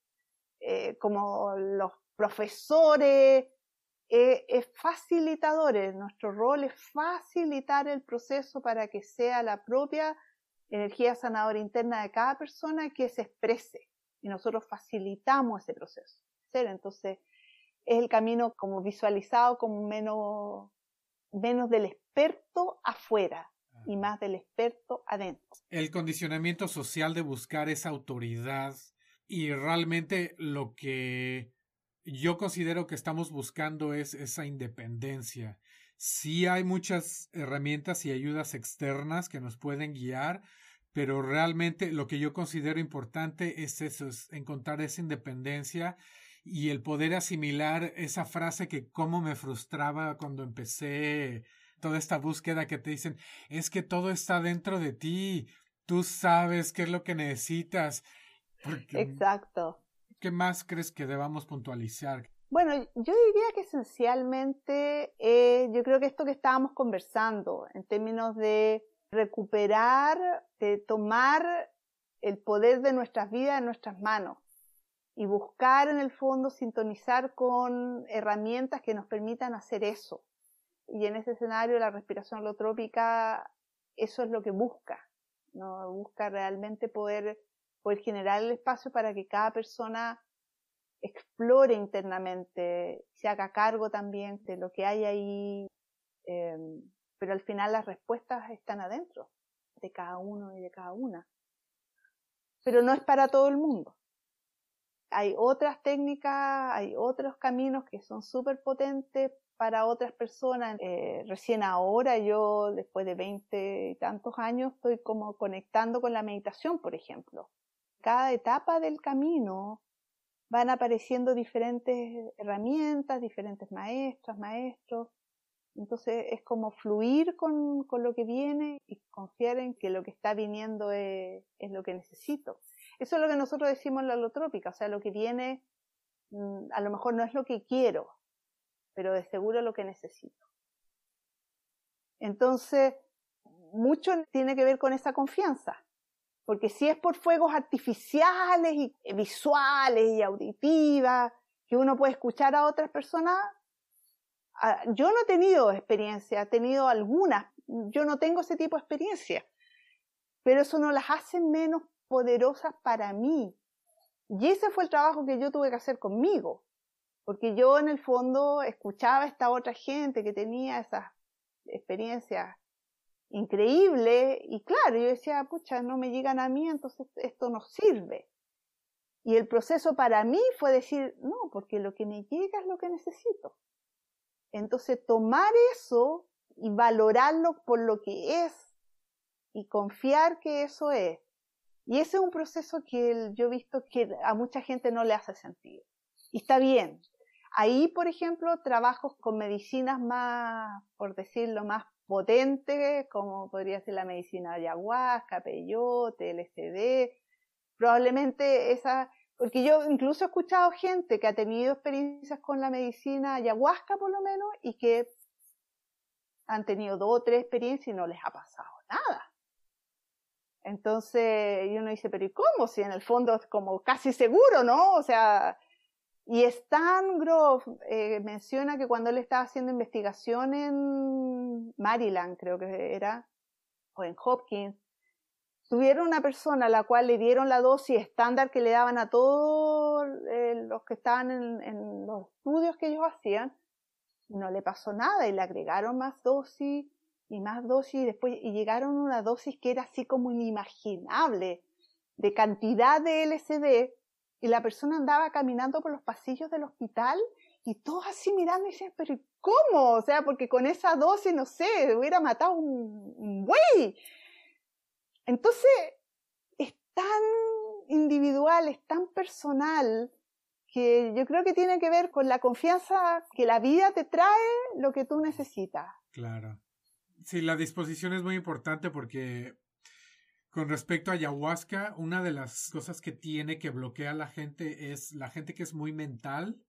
[SPEAKER 3] eh, como los profesores, eh, es facilitadores. Nuestro rol es facilitar el proceso para que sea la propia energía sanadora interna de cada persona que se exprese. Y nosotros facilitamos ese proceso. Entonces, es el camino como visualizado como menos, menos del experto afuera y más del experto adentro.
[SPEAKER 2] El condicionamiento social de buscar esa autoridad y realmente lo que yo considero que estamos buscando es esa independencia. Sí hay muchas herramientas y ayudas externas que nos pueden guiar, pero realmente lo que yo considero importante es eso, es encontrar esa independencia y el poder asimilar esa frase que cómo me frustraba cuando empecé toda esta búsqueda que te dicen, es que todo está dentro de ti, tú sabes qué es lo que necesitas
[SPEAKER 3] Exacto.
[SPEAKER 2] ¿Qué más crees que debamos puntualizar?
[SPEAKER 3] Bueno, yo diría que esencialmente, eh, yo creo que esto que estábamos conversando, en términos de recuperar, de tomar el poder de nuestras vidas en nuestras manos y buscar en el fondo sintonizar con herramientas que nos permitan hacer eso. Y en ese escenario la respiración holotrópica, eso es lo que busca, ¿no? Busca realmente poder poder generar el espacio para que cada persona explore internamente, se haga cargo también de lo que hay ahí, em, pero al final las respuestas están adentro de cada uno y de cada una. Pero no es para todo el mundo. Hay otras técnicas, hay otros caminos que son súper potentes para otras personas. Eh, recién ahora yo, después de veinte y tantos años, estoy como conectando con la meditación, por ejemplo cada etapa del camino van apareciendo diferentes herramientas, diferentes maestras, maestros. Entonces es como fluir con, lo que viene y confiar en que lo que está viniendo es, lo que necesito. Eso es lo que nosotros decimos en la holotrópica, o sea, lo que viene mm, a lo mejor no es lo que quiero, pero de seguro lo que necesito. Entonces, mucho tiene que ver con esa confianza. Porque si es por fuegos artificiales y eh, visuales y auditivas, que uno puede escuchar a otras personas, ah, yo no he tenido experiencia, he tenido algunas yo no tengo ese tipo de experiencia, pero eso no las hace menos poderosas para mí. Y ese fue el trabajo que yo tuve que hacer conmigo, porque yo en el fondo escuchaba a esta otra gente que tenía esas experiencias increíbles y claro, yo decía, pucha, no me llegan a mí, entonces esto no sirve. Y el proceso para mí fue decir, no, porque lo que me llega es lo que necesito. Entonces tomar eso y valorarlo por lo que es y confiar que eso es. Y ese es un proceso que yo he visto que a mucha gente no le hace sentido. Y está bien. Ahí, por ejemplo, trabajos con medicinas más, por decirlo, más potentes, como podría ser la medicina ayahuasca, peyote, LSD, probablemente esa, porque yo incluso he escuchado gente que ha tenido experiencias con la medicina ayahuasca por lo menos y que han tenido dos o tres experiencias y no les ha pasado nada. Entonces, y uno dice, pero ¿y cómo? Si en el fondo es como casi seguro, ¿no? O sea, y Stan Grove eh, menciona que cuando él estaba haciendo investigación en Maryland, creo que era, o en Hopkins, tuvieron una persona a la cual le dieron la dosis estándar que le daban a todos eh, los que estaban en, los estudios que ellos hacían, y no le pasó nada, y le agregaron más dosis y más dosis, y después y llegaron a una dosis que era así como inimaginable, de cantidad de LSD, y la persona andaba caminando por los pasillos del hospital y todos así mirando y dicen, pero ¿cómo? O sea, porque con esa dosis, no sé, hubiera matado un, un buey. Entonces, es tan individual, es tan personal, que yo creo que tiene que ver con la confianza que la vida te trae lo que tú necesitas.
[SPEAKER 2] Claro. Sí, la disposición es muy importante porque con respecto a ayahuasca, una de las cosas que tiene que bloquear a la gente es la gente que es muy mental,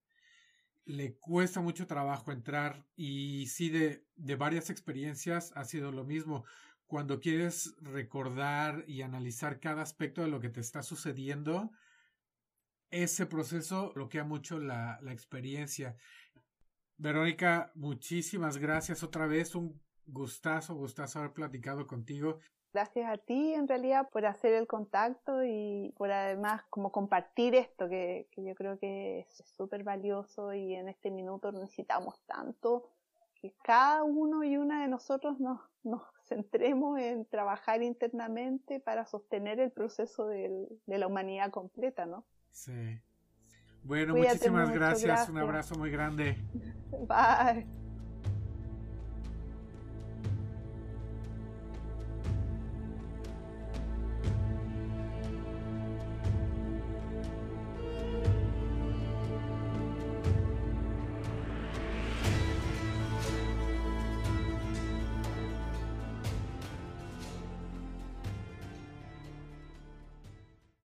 [SPEAKER 2] le cuesta mucho trabajo entrar y sí de, de varias experiencias ha sido lo mismo cuando quieres recordar y analizar cada aspecto de lo que te está sucediendo, ese proceso bloquea mucho la, la experiencia. Verónica, muchísimas gracias otra vez. Un gustazo, gustazo haber platicado contigo.
[SPEAKER 3] Gracias a ti en realidad por hacer el contacto y por además como compartir esto que, que yo creo que es súper valioso y en este minuto necesitamos tanto que cada uno y una de nosotros nos, nos centremos en trabajar internamente para sostener el proceso de la humanidad completa, ¿no?
[SPEAKER 2] Sí. Bueno, muchísimas gracias. Un abrazo muy grande. [LAUGHS]
[SPEAKER 3] Bye.